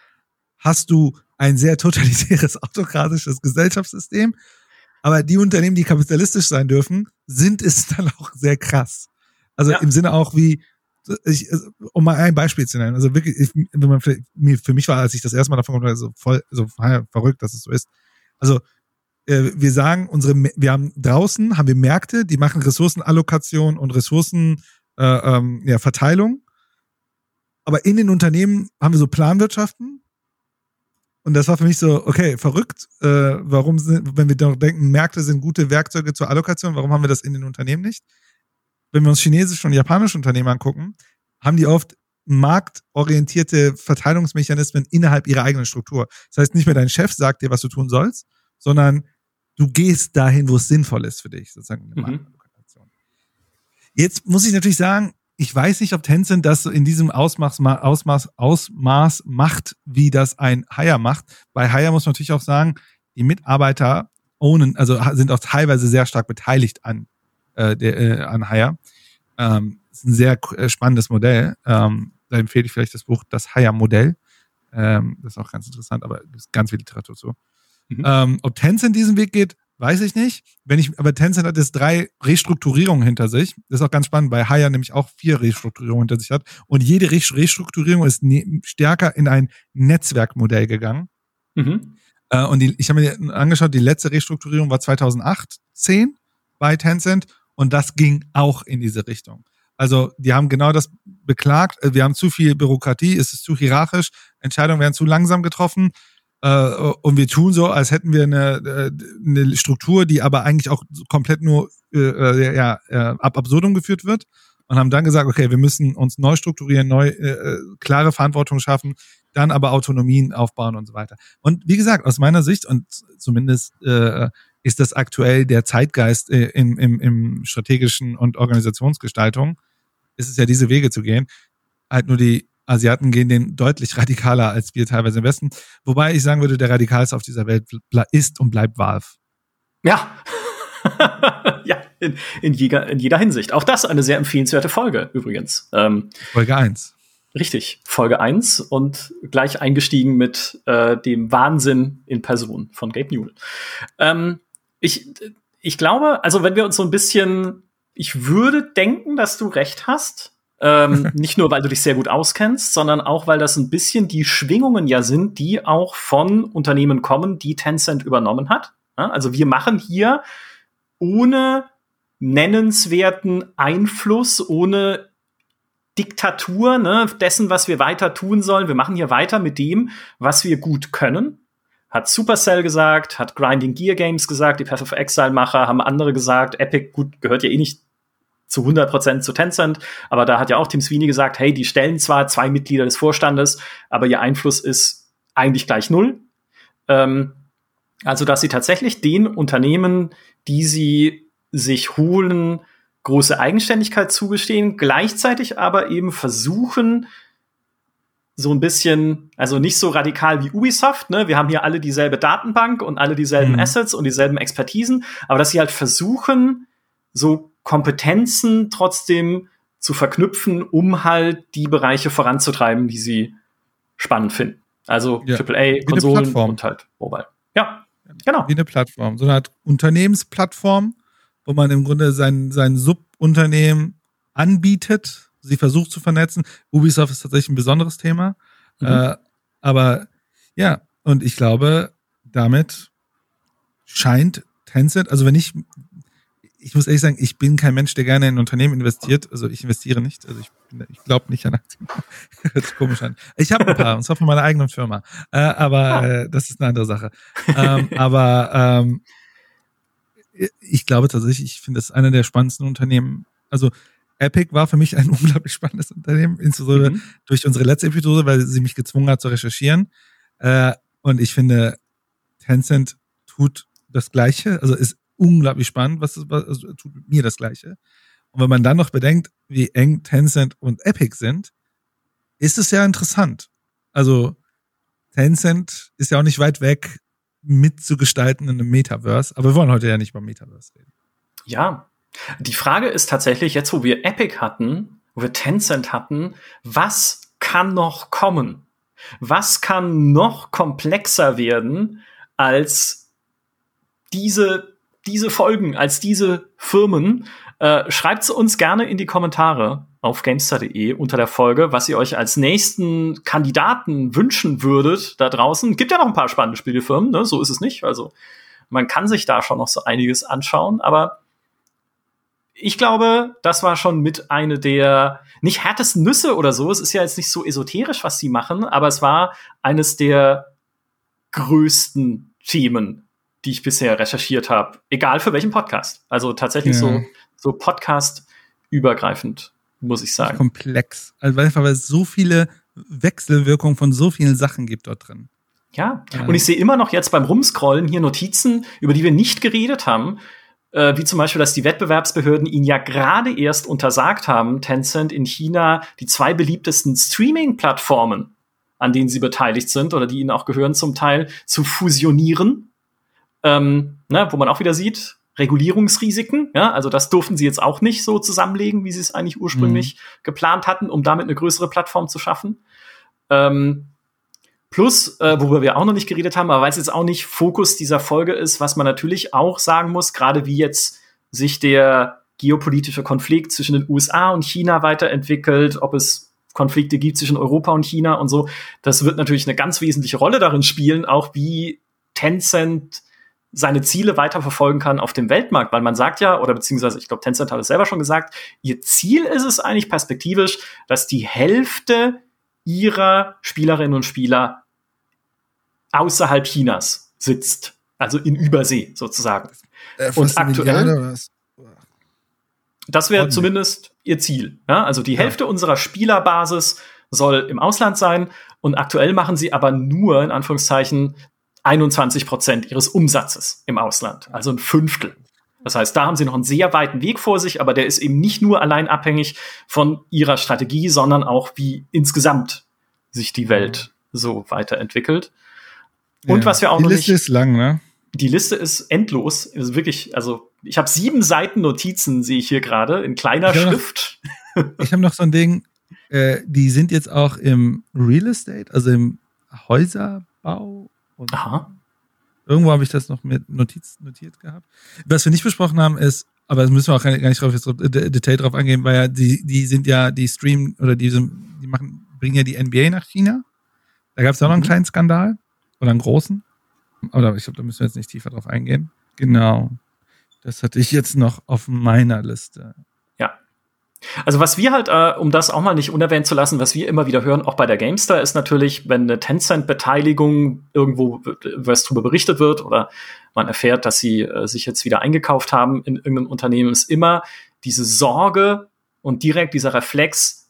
hast du ein sehr totalitäres, autokratisches Gesellschaftssystem. Aber die Unternehmen, die kapitalistisch sein dürfen, sind es dann auch sehr krass. Also ja. im Sinne auch wie, ich, also, um mal ein Beispiel zu nennen, also wirklich, ich, wenn man für mich war, als ich das erste Mal davon gehört so voll, so verrückt, dass es so ist. Also äh, wir sagen, unsere, wir haben draußen haben wir Märkte, die machen Ressourcenallokation und Ressourcen äh, ähm, ja, Verteilung. Aber in den Unternehmen haben wir so Planwirtschaften. Und das war für mich so, okay, verrückt. Äh, warum sind, wenn wir doch denken, Märkte sind gute Werkzeuge zur Allokation, warum haben wir das in den Unternehmen nicht? Wenn wir uns chinesische und japanische Unternehmen angucken, haben die oft marktorientierte Verteilungsmechanismen innerhalb ihrer eigenen Struktur. Das heißt, nicht mehr dein Chef sagt dir, was du tun sollst, sondern du gehst dahin, wo es sinnvoll ist für dich, sozusagen. Mhm. Jetzt muss ich natürlich sagen, ich weiß nicht, ob Tencent das in diesem Ausmaß, Ausmaß, Ausmaß macht, wie das ein Hire macht. Bei Hire muss man natürlich auch sagen, die Mitarbeiter ownen, also sind auch teilweise sehr stark beteiligt an äh, der, äh, an Haya. Ähm, ist ein sehr äh, spannendes Modell. Ähm, da empfehle ich vielleicht das Buch Das Haya-Modell. Ähm, das ist auch ganz interessant, aber es ist ganz viel Literatur zu. Mhm. Ähm, ob Tencent diesen Weg geht, weiß ich nicht. Wenn ich, aber Tencent hat jetzt drei Restrukturierungen hinter sich. Das ist auch ganz spannend, weil Haya nämlich auch vier Restrukturierungen hinter sich hat. Und jede Restrukturierung ist ne stärker in ein Netzwerkmodell gegangen. Mhm. Äh, und die, ich habe mir angeschaut, die letzte Restrukturierung war 2008, 10 bei Tencent und das ging auch in diese Richtung. Also die haben genau das beklagt. Äh, wir haben zu viel Bürokratie, es ist zu hierarchisch, Entscheidungen werden zu langsam getroffen. Äh, und wir tun so, als hätten wir eine, äh, eine Struktur, die aber eigentlich auch komplett nur äh, ja, äh, ab absurdum geführt wird. Und haben dann gesagt, okay, wir müssen uns neu strukturieren, neu äh, klare Verantwortung schaffen. dann aber Autonomien aufbauen und so weiter. Und wie gesagt, aus meiner Sicht und zumindest äh, ist das aktuell der Zeitgeist äh, im, im, im strategischen und Organisationsgestaltung, ist es ja diese Wege zu gehen. Halt nur die Asiaten gehen den deutlich radikaler als wir teilweise im Westen. Wobei ich sagen würde, der radikalste auf dieser Welt ist und bleibt Valve. Ja. ja, in, in, jeder, in jeder Hinsicht. Auch das eine sehr empfehlenswerte Folge übrigens. Ähm, Folge 1. Richtig, Folge 1 und gleich eingestiegen mit äh, dem Wahnsinn in Person von Gabe Newell. Ähm, ich, ich glaube, also wenn wir uns so ein bisschen, ich würde denken, dass du recht hast. ähm, nicht nur, weil du dich sehr gut auskennst, sondern auch, weil das ein bisschen die Schwingungen ja sind, die auch von Unternehmen kommen, die Tencent übernommen hat. Also wir machen hier ohne nennenswerten Einfluss, ohne Diktatur ne, dessen, was wir weiter tun sollen. Wir machen hier weiter mit dem, was wir gut können. Hat Supercell gesagt, hat Grinding Gear Games gesagt, die Path of Exile Macher haben andere gesagt. Epic, gut, gehört ja eh nicht zu 100% zu Tencent, aber da hat ja auch Tim Sweeney gesagt, hey, die stellen zwar zwei Mitglieder des Vorstandes, aber ihr Einfluss ist eigentlich gleich null. Ähm, also, dass sie tatsächlich den Unternehmen, die sie sich holen, große Eigenständigkeit zugestehen, gleichzeitig aber eben versuchen, so ein bisschen, also nicht so radikal wie Ubisoft, ne? Wir haben hier alle dieselbe Datenbank und alle dieselben mhm. Assets und dieselben Expertisen, aber dass sie halt versuchen, so Kompetenzen trotzdem zu verknüpfen, um halt die Bereiche voranzutreiben, die sie spannend finden. Also ja. AAA, Konsolen und halt Mobile. Ja, genau. Wie eine Plattform, so eine Art Unternehmensplattform, wo man im Grunde sein, sein Subunternehmen anbietet, sie versucht zu vernetzen. Ubisoft ist tatsächlich ein besonderes Thema. Mhm. Äh, aber ja, und ich glaube, damit scheint Tencent, also wenn ich, ich muss ehrlich sagen, ich bin kein Mensch, der gerne in Unternehmen investiert. Also ich investiere nicht. Also ich, ich glaube nicht an Aktien. Hört sich komisch an. Ich habe ein paar, und zwar von meiner eigenen Firma. Äh, aber äh, das ist eine andere Sache. Ähm, aber ähm, ich glaube tatsächlich, ich finde es einer der spannendsten Unternehmen. Also Epic war für mich ein unglaublich spannendes Unternehmen, insbesondere mhm. durch unsere letzte Episode, weil sie mich gezwungen hat zu recherchieren. Äh, und ich finde, Tencent tut das Gleiche, also ist unglaublich spannend, was, was also tut mit mir das Gleiche. Und wenn man dann noch bedenkt, wie eng Tencent und Epic sind, ist es ja interessant. Also Tencent ist ja auch nicht weit weg mitzugestalten in einem Metaverse. Aber wir wollen heute ja nicht über Metaverse reden. Ja. Die Frage ist tatsächlich, jetzt wo wir Epic hatten, wo wir Tencent hatten, was kann noch kommen? Was kann noch komplexer werden als diese, diese Folgen, als diese Firmen? Äh, Schreibt uns gerne in die Kommentare auf gamestar.de unter der Folge, was ihr euch als nächsten Kandidaten wünschen würdet da draußen. Gibt ja noch ein paar spannende Spielefirmen, ne? so ist es nicht. Also man kann sich da schon noch so einiges anschauen, aber ich glaube, das war schon mit eine der nicht härtesten Nüsse oder so. Es ist ja jetzt nicht so esoterisch, was sie machen, aber es war eines der größten Themen, die ich bisher recherchiert habe. Egal für welchen Podcast. Also tatsächlich ja. so, so Podcast übergreifend muss ich sagen. Komplex. Also einfach, weil es so viele Wechselwirkungen von so vielen Sachen gibt dort drin. Ja. und ich sehe immer noch jetzt beim Rumscrollen hier Notizen, über die wir nicht geredet haben, äh, wie zum Beispiel, dass die Wettbewerbsbehörden ihnen ja gerade erst untersagt haben, Tencent in China die zwei beliebtesten Streaming-Plattformen, an denen sie beteiligt sind oder die ihnen auch gehören zum Teil, zu fusionieren. Ähm, ne, wo man auch wieder sieht, Regulierungsrisiken. Ja, also das durften sie jetzt auch nicht so zusammenlegen, wie sie es eigentlich ursprünglich mhm. geplant hatten, um damit eine größere Plattform zu schaffen. Ähm, plus, äh, worüber wir auch noch nicht geredet haben, aber weil es jetzt auch nicht Fokus dieser Folge ist, was man natürlich auch sagen muss, gerade wie jetzt sich der geopolitische Konflikt zwischen den USA und China weiterentwickelt, ob es Konflikte gibt zwischen Europa und China und so, das wird natürlich eine ganz wesentliche Rolle darin spielen, auch wie Tencent seine Ziele weiterverfolgen kann auf dem Weltmarkt, weil man sagt ja, oder beziehungsweise ich glaube, Tencent hat es selber schon gesagt, ihr Ziel ist es eigentlich perspektivisch, dass die Hälfte ihrer Spielerinnen und Spieler außerhalb Chinas sitzt, also in Übersee sozusagen. Äh, und aktuell das wäre zumindest ihr Ziel. Ja? Also die Hälfte ja. unserer Spielerbasis soll im Ausland sein Und aktuell machen sie aber nur, in Anführungszeichen, 21 Prozent ihres Umsatzes im Ausland, also ein Fünftel. Das heißt, da haben sie noch einen sehr weiten Weg vor sich, aber der ist eben nicht nur allein abhängig von ihrer Strategie, sondern auch wie insgesamt sich die Welt so weiterentwickelt. Und ja, was wir auch die noch Liste nicht, ist lang, ne? Die Liste ist endlos, ist wirklich, also ich habe sieben Seiten Notizen sehe ich hier gerade in kleiner ich Schrift. Noch, ich habe noch so ein Ding, äh, die sind jetzt auch im Real Estate, also im Häuserbau. Aha. Irgendwo habe ich das noch mit Notiz notiert gehabt. Was wir nicht besprochen haben, ist, aber das müssen wir auch gar nicht drauf, jetzt Detail drauf angehen, weil ja die, die sind ja, die streamen oder die, die machen, bringen ja die NBA nach China. Da gab es ja noch einen mhm. kleinen Skandal oder einen großen. Oder ich glaube, da müssen wir jetzt nicht tiefer drauf eingehen. Genau. Das hatte ich jetzt noch auf meiner Liste. Also was wir halt, äh, um das auch mal nicht unerwähnt zu lassen, was wir immer wieder hören, auch bei der Gamestar, ist natürlich, wenn eine Tencent-Beteiligung irgendwo was drüber berichtet wird oder man erfährt, dass sie äh, sich jetzt wieder eingekauft haben in irgendeinem Unternehmen, ist immer diese Sorge und direkt dieser Reflex,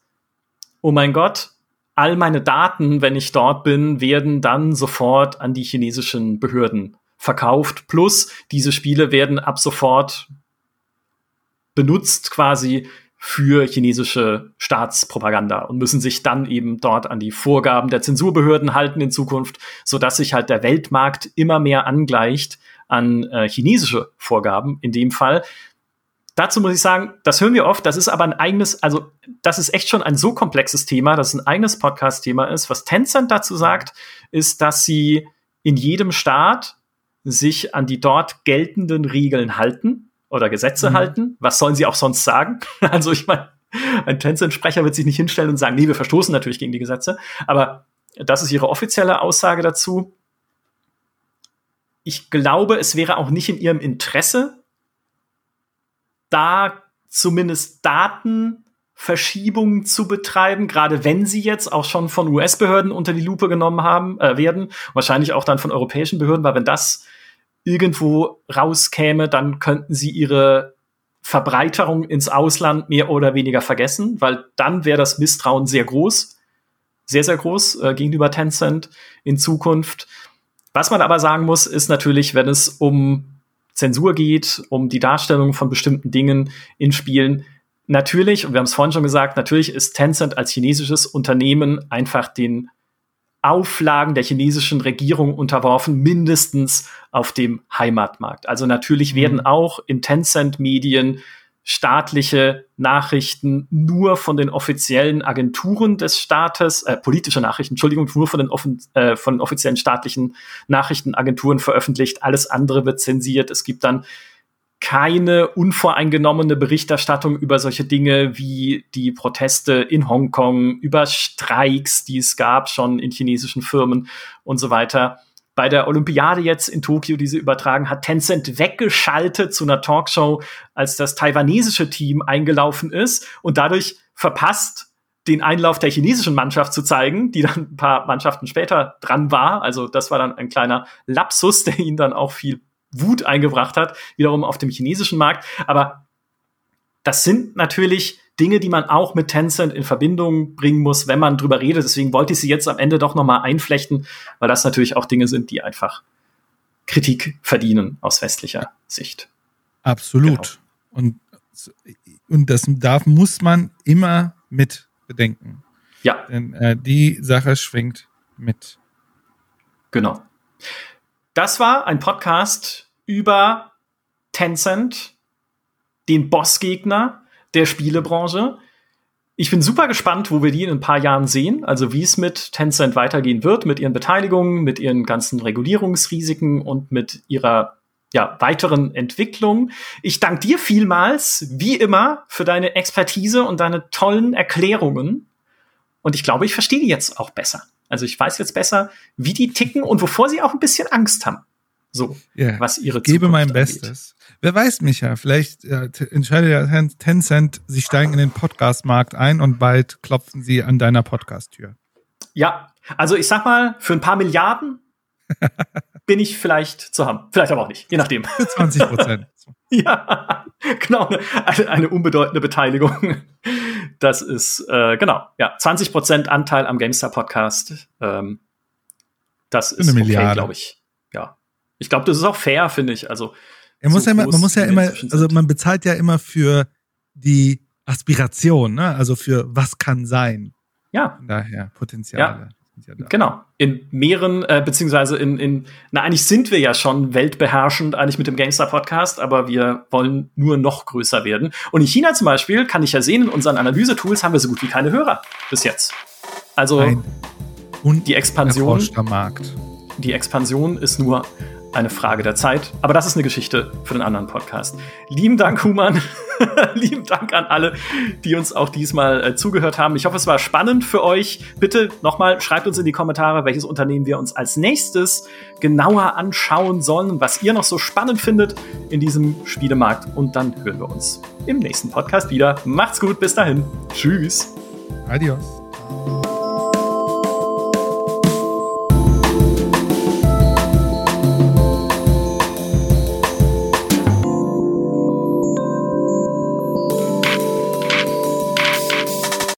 oh mein Gott, all meine Daten, wenn ich dort bin, werden dann sofort an die chinesischen Behörden verkauft. Plus diese Spiele werden ab sofort benutzt quasi für chinesische Staatspropaganda und müssen sich dann eben dort an die Vorgaben der Zensurbehörden halten in Zukunft, so dass sich halt der Weltmarkt immer mehr angleicht an äh, chinesische Vorgaben in dem Fall. Dazu muss ich sagen, das hören wir oft, das ist aber ein eigenes, also das ist echt schon ein so komplexes Thema, dass es ein eigenes Podcast-Thema ist. Was Tencent dazu sagt, ist, dass sie in jedem Staat sich an die dort geltenden Regeln halten oder Gesetze mhm. halten. Was sollen sie auch sonst sagen? Also ich meine, ein Tencent-Sprecher wird sich nicht hinstellen und sagen, nee, wir verstoßen natürlich gegen die Gesetze. Aber das ist ihre offizielle Aussage dazu. Ich glaube, es wäre auch nicht in ihrem Interesse, da zumindest Datenverschiebungen zu betreiben, gerade wenn sie jetzt auch schon von US-Behörden unter die Lupe genommen haben, äh, werden, wahrscheinlich auch dann von europäischen Behörden, weil wenn das irgendwo rauskäme, dann könnten sie ihre Verbreiterung ins Ausland mehr oder weniger vergessen, weil dann wäre das Misstrauen sehr groß, sehr, sehr groß äh, gegenüber Tencent in Zukunft. Was man aber sagen muss, ist natürlich, wenn es um Zensur geht, um die Darstellung von bestimmten Dingen in Spielen, natürlich, und wir haben es vorhin schon gesagt, natürlich ist Tencent als chinesisches Unternehmen einfach den Auflagen der chinesischen Regierung unterworfen, mindestens auf dem Heimatmarkt. Also natürlich werden mhm. auch in Tencent-Medien staatliche Nachrichten nur von den offiziellen Agenturen des Staates, äh, politische Nachrichten, Entschuldigung, nur von den, offen, äh, von offiziellen staatlichen Nachrichtenagenturen veröffentlicht. Alles andere wird zensiert. Es gibt dann keine unvoreingenommene Berichterstattung über solche Dinge wie die Proteste in Hongkong, über Streiks, die es gab schon in chinesischen Firmen und so weiter. Bei der Olympiade jetzt in Tokio, die sie übertragen hat, Tencent weggeschaltet zu einer Talkshow, als das taiwanesische Team eingelaufen ist und dadurch verpasst, den Einlauf der chinesischen Mannschaft zu zeigen, die dann ein paar Mannschaften später dran war. Also das war dann ein kleiner Lapsus, der ihn dann auch viel Wut eingebracht hat, wiederum auf dem chinesischen Markt. Aber das sind natürlich Dinge, die man auch mit Tencent in Verbindung bringen muss, wenn man drüber redet. Deswegen wollte ich sie jetzt am Ende doch noch mal einflechten, weil das natürlich auch Dinge sind, die einfach Kritik verdienen aus westlicher Sicht. Absolut. Genau. Und, und das darf, muss man immer mit bedenken. Ja. Denn äh, die Sache schwingt mit. Genau. Das war ein Podcast über Tencent, den Bossgegner der Spielebranche. Ich bin super gespannt, wo wir die in ein paar Jahren sehen, also wie es mit Tencent weitergehen wird, mit ihren Beteiligungen, mit ihren ganzen Regulierungsrisiken und mit ihrer ja, weiteren Entwicklung. Ich danke dir vielmals, wie immer, für deine Expertise und deine tollen Erklärungen. Und ich glaube, ich verstehe die jetzt auch besser. Also ich weiß jetzt besser, wie die ticken und wovor sie auch ein bisschen Angst haben. So, yeah. was ihre Zukunft Gebe mein angeht. Bestes. Wer weiß, Micha, vielleicht äh, entscheidet ja Tencent, sie steigen in den Podcast-Markt ein und bald klopfen sie an deiner Podcast-Tür. Ja, also ich sag mal, für ein paar Milliarden bin ich vielleicht zu haben. Vielleicht aber auch nicht, je nachdem. Für 20 Prozent. ja, genau, eine, eine unbedeutende Beteiligung. Das ist, äh, genau, ja, 20% Anteil am GameStar Podcast. Ähm, das ist Eine okay, Milliarde. glaube ich. Ja. Ich glaube, das ist auch fair, finde ich. Also, Er muss so ja immer, man muss ja immer, also man bezahlt ja immer für die Aspiration, ne? Also für was kann sein. ja, daher Potenziale. sind ja. Genau. In mehreren, äh, beziehungsweise in, in, na, eigentlich sind wir ja schon weltbeherrschend eigentlich mit dem GameStar Podcast, aber wir wollen nur noch größer werden. Und in China zum Beispiel, kann ich ja sehen, in unseren Analysetools haben wir so gut wie keine Hörer bis jetzt. Also Ein und die Expansion, Markt. die Expansion ist nur eine Frage der Zeit. Aber das ist eine Geschichte für den anderen Podcast. Lieben Dank, Human. Lieben Dank an alle, die uns auch diesmal äh, zugehört haben. Ich hoffe, es war spannend für euch. Bitte nochmal schreibt uns in die Kommentare, welches Unternehmen wir uns als nächstes genauer anschauen sollen, was ihr noch so spannend findet in diesem Spielemarkt. Und dann hören wir uns im nächsten Podcast wieder. Macht's gut, bis dahin. Tschüss. Adios.